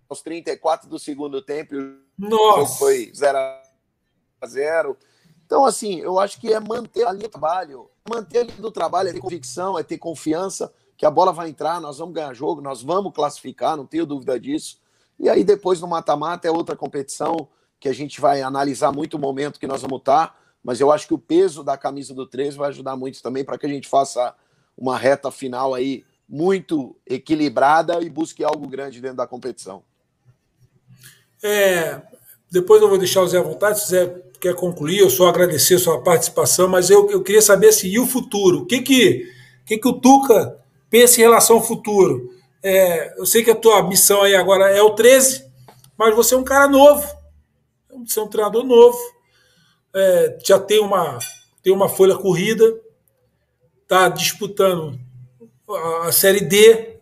aos 34 do segundo tempo, Nossa. foi 0 a 0 Então, assim, eu acho que é manter ali o trabalho, manter ali do trabalho, é ter convicção, é ter confiança que a bola vai entrar, nós vamos ganhar jogo, nós vamos classificar, não tenho dúvida disso. E aí depois no mata-mata é outra competição que a gente vai analisar muito o momento que nós vamos estar, mas eu acho que o peso da camisa do 13 vai ajudar muito também para que a gente faça uma reta final aí muito equilibrada e busque algo grande dentro da competição. É, depois eu vou deixar o Zé à vontade, se o Zé quer concluir, eu só agradecer a sua participação, mas eu, eu queria saber assim, e o futuro? O que que, que, que o Tuca pensa em relação ao futuro? É, eu sei que a tua missão aí agora é o 13, mas você é um cara novo, você é um treinador novo, é, já tem uma, tem uma folha corrida, está disputando a, a Série D,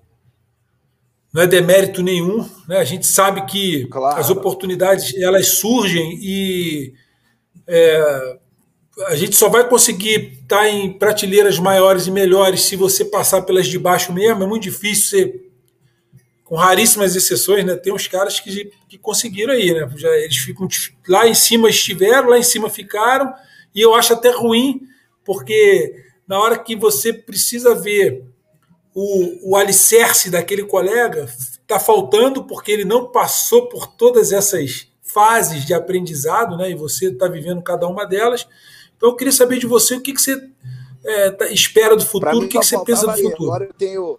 não é demérito nenhum, né? A gente sabe que claro. as oportunidades elas surgem e é, a gente só vai conseguir estar tá em prateleiras maiores e melhores se você passar pelas de baixo mesmo. É muito difícil ser, com raríssimas exceções, né? Tem uns caras que, que conseguiram aí, né? Já, eles ficam lá em cima estiveram, lá em cima ficaram, e eu acho até ruim, porque na hora que você precisa ver o, o alicerce daquele colega está faltando porque ele não passou por todas essas fases de aprendizado, né? E você está vivendo cada uma delas. Então eu queria saber de você o que, que você é, tá, espera do futuro, o que, que você pensa do futuro. Agora eu tenho.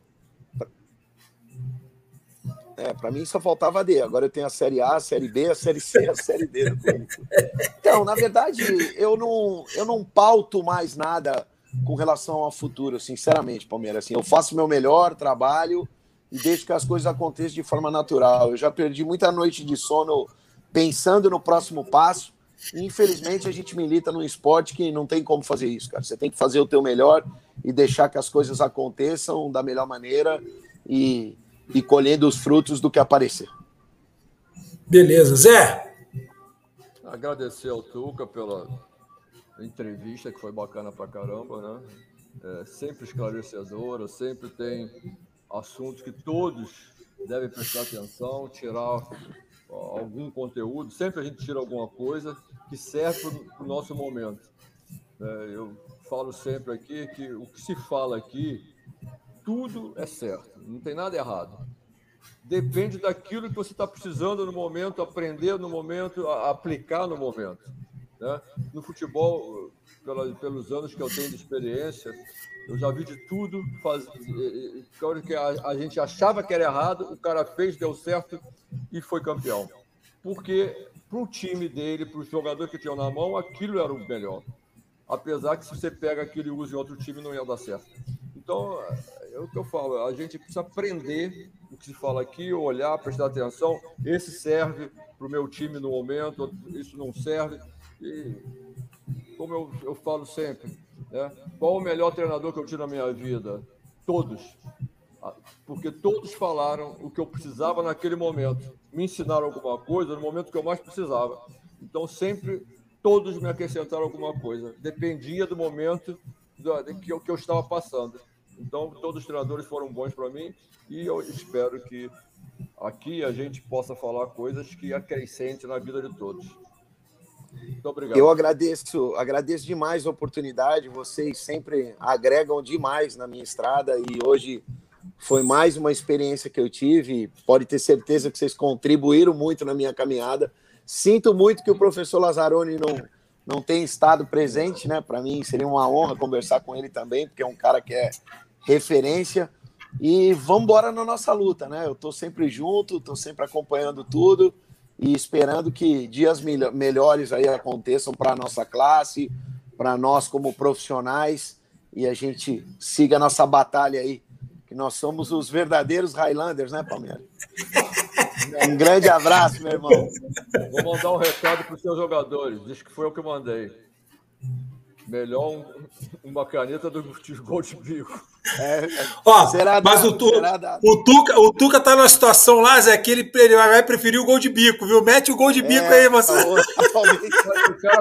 É, para mim só faltava D. Agora eu tenho a série A, a série B, a série C, a série D. [LAUGHS] Então, na verdade, eu não, eu não pauto mais nada com relação ao futuro, sinceramente, Palmeiras. Assim, eu faço meu melhor trabalho e deixo que as coisas aconteçam de forma natural. Eu já perdi muita noite de sono pensando no próximo passo. E, infelizmente, a gente milita num esporte que não tem como fazer isso, cara. Você tem que fazer o teu melhor e deixar que as coisas aconteçam da melhor maneira e, e colhendo os frutos do que aparecer. Beleza. Zé? Agradecer ao Tuca pela entrevista que foi bacana pra caramba, né? É, sempre esclarecedora, sempre tem assuntos que todos devem prestar atenção, tirar algum conteúdo, sempre a gente tira alguma coisa que serve para o nosso momento. É, eu falo sempre aqui que o que se fala aqui, tudo é certo, não tem nada errado. Depende daquilo que você está precisando no momento, aprender no momento, aplicar no momento. Né? No futebol, pela, pelos anos que eu tenho de experiência, eu já vi de tudo. Faz, que a, a gente achava que era errado, o cara fez, deu certo e foi campeão. Porque para o time dele, para os jogadores que tinham na mão, aquilo era o melhor. Apesar que se você pega aquilo e usa em outro time, não ia dar certo. Então, é o que eu falo, a gente precisa aprender o que se fala aqui, olhar, prestar atenção. Esse serve para o meu time no momento, isso não serve. E, como eu, eu falo sempre, né? qual o melhor treinador que eu tive na minha vida? Todos. Ah, porque todos falaram o que eu precisava naquele momento. Me ensinaram alguma coisa no momento que eu mais precisava. Então, sempre todos me acrescentaram alguma coisa. Dependia do momento que eu, que eu estava passando. Então, todos os treinadores foram bons para mim e eu espero que aqui a gente possa falar coisas que acrescentem na vida de todos. Muito obrigado. Eu agradeço, agradeço demais a oportunidade. Vocês sempre agregam demais na minha estrada e hoje foi mais uma experiência que eu tive. Pode ter certeza que vocês contribuíram muito na minha caminhada. Sinto muito que o professor Lazzaroni não, não tenha estado presente, né? Para mim seria uma honra conversar com ele também, porque é um cara que é referência. E vamos embora na nossa luta, né? Eu estou sempre junto, estou sempre acompanhando tudo e esperando que dias melhores aí aconteçam para a nossa classe, para nós como profissionais e a gente siga nossa batalha aí, que nós somos os verdadeiros Highlanders, né, Palmeiras? Um grande abraço, meu irmão. Vou mandar um recado para os seus jogadores. Diz que foi eu que mandei. Melhor um, uma caneta do que gol de bico. É, Ó, será mas dado, o, tu, o, Tuca, o Tuca tá numa situação lá, Zé, que ele, ele vai preferir o gol de bico, viu? Mete o gol de bico é, aí, você. Atualmente,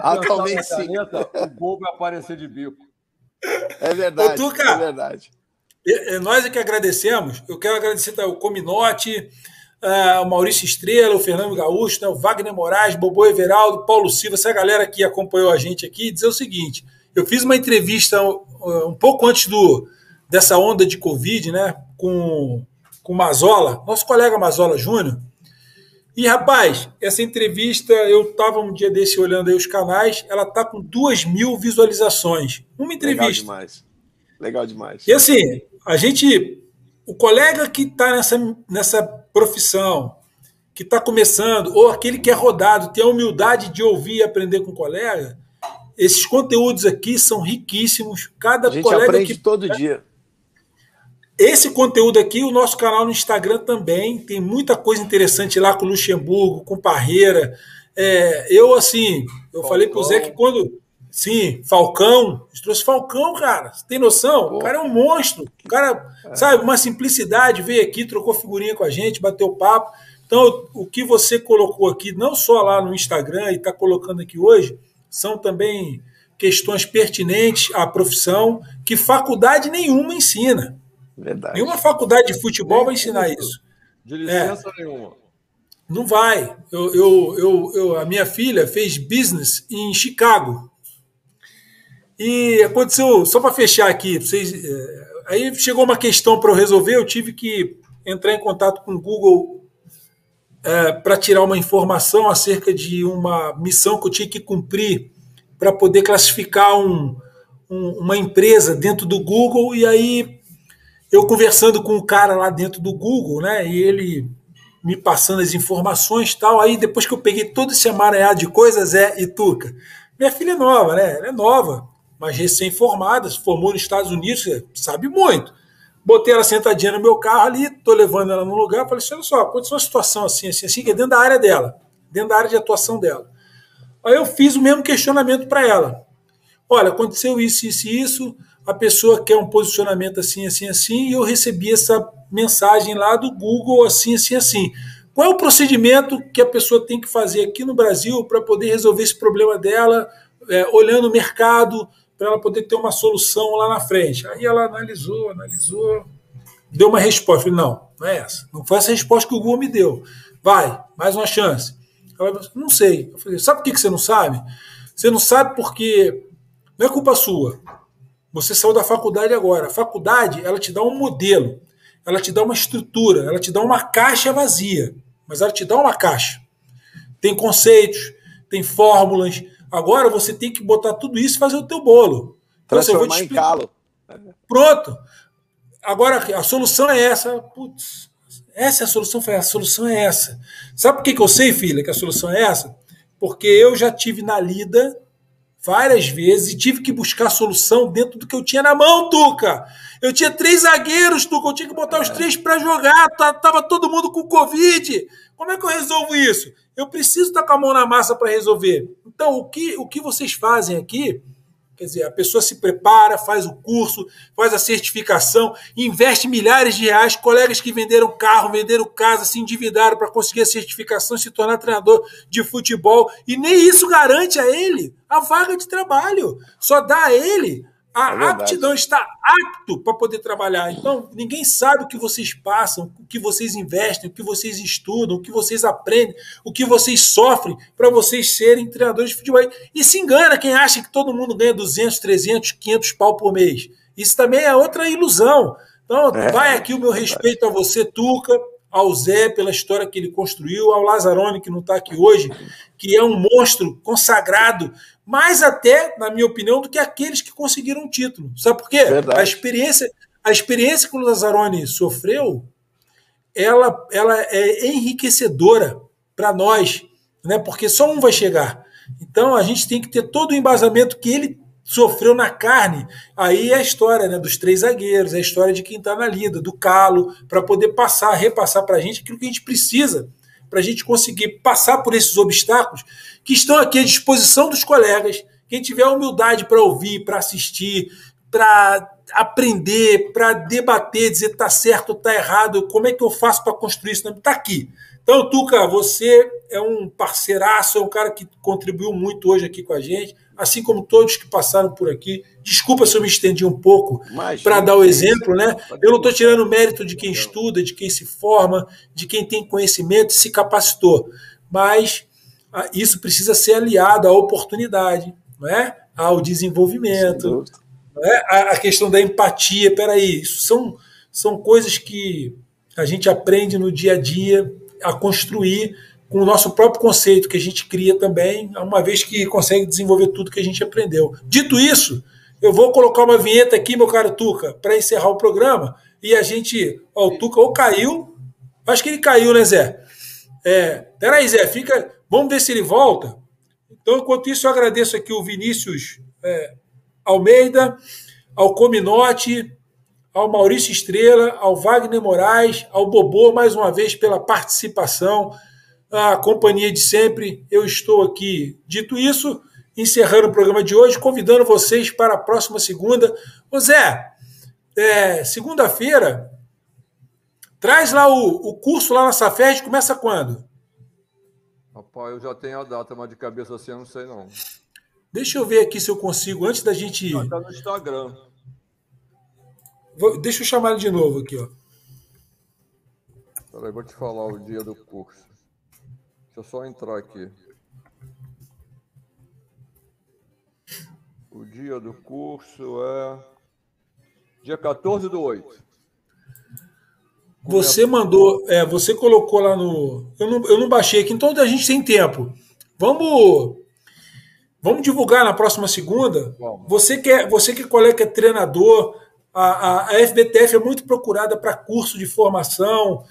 atualmente sim. Caneta, o gol vai aparecer de bico. É verdade. Ô, Tuca, é verdade. Nós é que agradecemos. Eu quero agradecer tá, o Cominote, uh, o Maurício Estrela, o Fernando Gaúcho, né, o Wagner Moraes, Bobo Everaldo, Paulo Silva, essa galera que acompanhou a gente aqui, dizer o seguinte: eu fiz uma entrevista um, um pouco antes do, dessa onda de Covid, né, com, com Mazola, nosso colega Mazola Júnior. E, rapaz, essa entrevista, eu estava um dia desse olhando aí os canais, ela tá com duas mil visualizações. Uma entrevista. Legal demais. Legal demais. E assim, a gente o colega que está nessa, nessa profissão, que está começando, ou aquele que é rodado, tem a humildade de ouvir e aprender com o colega, esses conteúdos aqui são riquíssimos. Cada a gente colega aprende que... todo dia. Esse conteúdo aqui, o nosso canal no Instagram também, tem muita coisa interessante lá com o Luxemburgo, com Parreira. É, eu, assim, eu Falcão. falei pro Zé que quando. Sim, Falcão, trouxe Falcão, cara. Você tem noção? Pô. O cara é um monstro. O cara, é. sabe, uma simplicidade, veio aqui, trocou figurinha com a gente, bateu papo. Então, o que você colocou aqui, não só lá no Instagram e está colocando aqui hoje, são também questões pertinentes à profissão que faculdade nenhuma ensina. Verdade. Nenhuma faculdade de futebol vai ensinar isso. De licença é. nenhuma. Não vai. Eu, eu, eu, eu, a minha filha fez business em Chicago. E aconteceu, só para fechar aqui, vocês, é, aí chegou uma questão para eu resolver, eu tive que entrar em contato com o Google é, para tirar uma informação acerca de uma missão que eu tinha que cumprir para poder classificar um, um, uma empresa dentro do Google. E aí eu conversando com o cara lá dentro do Google, né? E ele me passando as informações tal. Aí depois que eu peguei todo esse amaranhado de coisas, é Ituca. Minha filha é nova, né? Ela é nova, mas recém-formada, se formou nos Estados Unidos, sabe muito. Botei ela sentadinha no meu carro ali, tô levando ela num lugar, falei assim, olha só, aconteceu uma situação assim, assim, assim, que é dentro da área dela, dentro da área de atuação dela. Aí eu fiz o mesmo questionamento para ela. Olha, aconteceu isso, isso e isso, a pessoa quer um posicionamento assim, assim, assim, e eu recebi essa mensagem lá do Google assim, assim, assim. Qual é o procedimento que a pessoa tem que fazer aqui no Brasil para poder resolver esse problema dela, é, olhando o mercado, para ela poder ter uma solução lá na frente? Aí ela analisou, analisou, deu uma resposta. Falei, não, não é essa. Não foi essa resposta que o Google me deu. Vai, mais uma chance. Ela falou, não sei. Eu falei, sabe por que você não sabe? Você não sabe porque não é culpa sua. Você saiu da faculdade agora. A faculdade, ela te dá um modelo, ela te dá uma estrutura, ela te dá uma caixa vazia, mas ela te dá uma caixa. Tem conceitos, tem fórmulas. Agora você tem que botar tudo isso e fazer o teu bolo. Então, assim, eu vou te explicar. em calo. Pronto. Agora a solução é essa. Putz, essa é a solução, a solução é essa. Sabe por que, que eu sei, filha, que a solução é essa? Porque eu já tive na lida várias vezes e tive que buscar solução dentro do que eu tinha na mão, Tuca. Eu tinha três zagueiros, Tuca, eu tinha que botar os três para jogar, tava todo mundo com Covid. Como é que eu resolvo isso? Eu preciso estar com a mão na massa para resolver. Então, o que, o que vocês fazem aqui Quer dizer, a pessoa se prepara, faz o curso, faz a certificação, investe milhares de reais. Colegas que venderam carro, venderam casa, se endividaram para conseguir a certificação se tornar treinador de futebol. E nem isso garante a ele a vaga de trabalho. Só dá a ele a é aptidão, está apto para poder trabalhar. Então, ninguém sabe o que vocês passam, o que vocês investem, o que vocês estudam, o que vocês aprendem, o que vocês sofrem para vocês serem treinadores de futebol. E se engana quem acha que todo mundo ganha 200, 300, 500 pau por mês. Isso também é outra ilusão. Então, é, vai aqui o meu respeito a você, Tuca, ao Zé pela história que ele construiu, ao Lazzaroni, que não está aqui hoje, que é um monstro consagrado mais até, na minha opinião, do que aqueles que conseguiram o título. Sabe por quê? Verdade. A experiência, a experiência que o Lazzaroni sofreu, ela, ela é enriquecedora para nós, né? Porque só um vai chegar. Então a gente tem que ter todo o embasamento que ele sofreu na carne. Aí é a história né, dos três zagueiros, é a história de quem está na lida, do calo, para poder passar, repassar para a gente aquilo que a gente precisa para a gente conseguir passar por esses obstáculos que estão aqui à disposição dos colegas. Quem tiver humildade para ouvir, para assistir, para aprender, para debater, dizer está certo está errado, como é que eu faço para construir isso? Está aqui. Então, Tuca, você é um parceiraço, é um cara que contribuiu muito hoje aqui com a gente, assim como todos que passaram por aqui. Desculpa se eu me estendi um pouco para dar o exemplo, né? Eu não estou tirando o mérito de quem estuda, de quem se forma, de quem tem conhecimento e se capacitou, mas ah, isso precisa ser aliado à oportunidade, não é? ao desenvolvimento, não é? a questão da empatia. Peraí, isso são, são coisas que a gente aprende no dia a dia a construir com o nosso próprio conceito que a gente cria também, uma vez que consegue desenvolver tudo que a gente aprendeu. Dito isso, eu vou colocar uma vinheta aqui, meu caro Tuca, para encerrar o programa e a gente. Ó, o Tuca ou caiu. Acho que ele caiu, né, Zé? É, peraí, Zé, fica. Vamos ver se ele volta. Então, enquanto isso, eu agradeço aqui o Vinícius é, Almeida, ao Cominote, ao Maurício Estrela, ao Wagner Moraes, ao Bobô, mais uma vez, pela participação, a companhia de sempre. Eu estou aqui, dito isso, encerrando o programa de hoje, convidando vocês para a próxima segunda. Ô Zé, é, segunda-feira, traz lá o, o curso lá na Safed, começa quando? Rapaz, eu já tenho a data, mas de cabeça assim eu não sei não. Deixa eu ver aqui se eu consigo, antes da gente. Está no Instagram. Vou, deixa eu chamar ele de novo aqui, ó. Peraí, vou te falar o dia do curso. Deixa eu só entrar aqui. O dia do curso é dia 14 do 8. Você mandou, é, você colocou lá no. Eu não, eu não baixei aqui, então a gente tem tempo. Vamos Vamos divulgar na próxima segunda. Você que é, você que colega é treinador, a, a, a FBTF é muito procurada para curso de formação,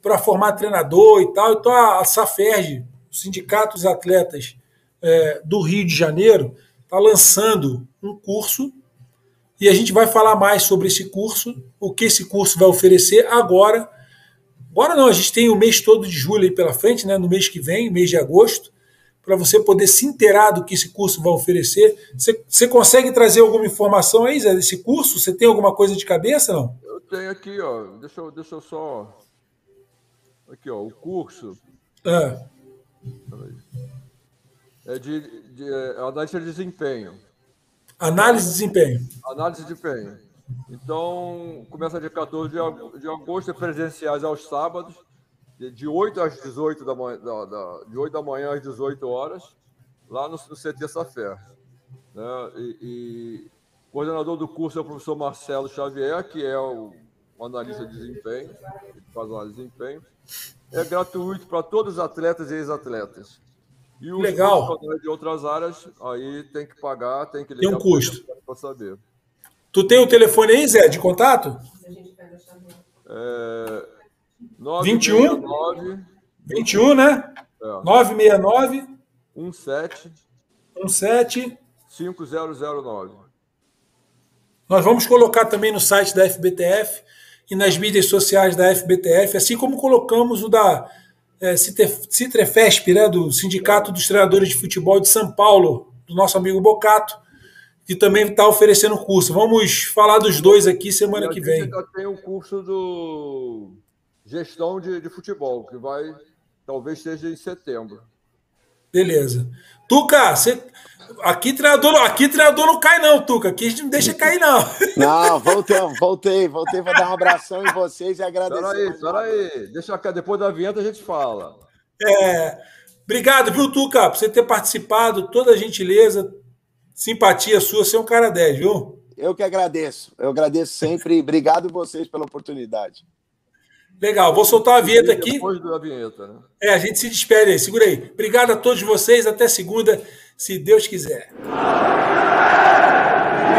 para formar treinador e tal. Então a, a SAFERJ, o Sindicato dos Atletas é, do Rio de Janeiro, está lançando um curso e a gente vai falar mais sobre esse curso, o que esse curso vai oferecer agora. Agora não, a gente tem o mês todo de julho aí pela frente, né? no mês que vem, mês de agosto para você poder se inteirar do que esse curso vai oferecer. Você, você consegue trazer alguma informação aí, Zé, desse curso? Você tem alguma coisa de cabeça, não? Eu tenho aqui, ó. Deixa eu, deixa eu só. Aqui, ó, o curso. É. É de, de é análise de desempenho. Análise de desempenho. Análise de desempenho. Então, começa dia 14 de agosto, é presenciais aos sábados de 8 às 18 da manhã, da, da, de 8 da manhã às 18 horas, lá no, no CT Safer. Né? E, e, o coordenador do curso é o professor Marcelo Xavier, que é o, o analista de desempenho, ele faz análise de desempenho. É gratuito para todos os atletas e ex-atletas. E os Legal. de outras áreas, aí tem que pagar, tem que ligar tem um custo para saber. Tu tem o telefone aí, Zé, de contato? É, 21? 21, né? É. 969 17 17 5009. Nós vamos colocar também no site da FBTF e nas mídias sociais da FBTF, assim como colocamos o da é, Citrefesp, né, do Sindicato dos Treinadores de Futebol de São Paulo, do nosso amigo Bocato, que também está oferecendo curso. Vamos falar dos dois aqui semana que vem. Tem o curso do gestão de, de futebol, que vai, talvez seja em setembro. Beleza. Tuca, você, aqui treinador, aqui treinador não cai não, Tuca. Aqui a gente não deixa cair não. [LAUGHS] Não, voltei, voltei, voltei para dar um abração em vocês e agradecer. Peraí, peraí. Deixa cá, depois da vinheta a gente fala. É, obrigado, viu, Tuca, por você ter participado, toda a gentileza, simpatia sua, você é um cara 10, viu? Eu que agradeço. Eu agradeço sempre. Obrigado vocês pela oportunidade. Legal, vou soltar a vinheta aqui. Depois da vinheta, né? É, a gente se despede aí, segura aí. Obrigado a todos vocês, até segunda, se Deus quiser.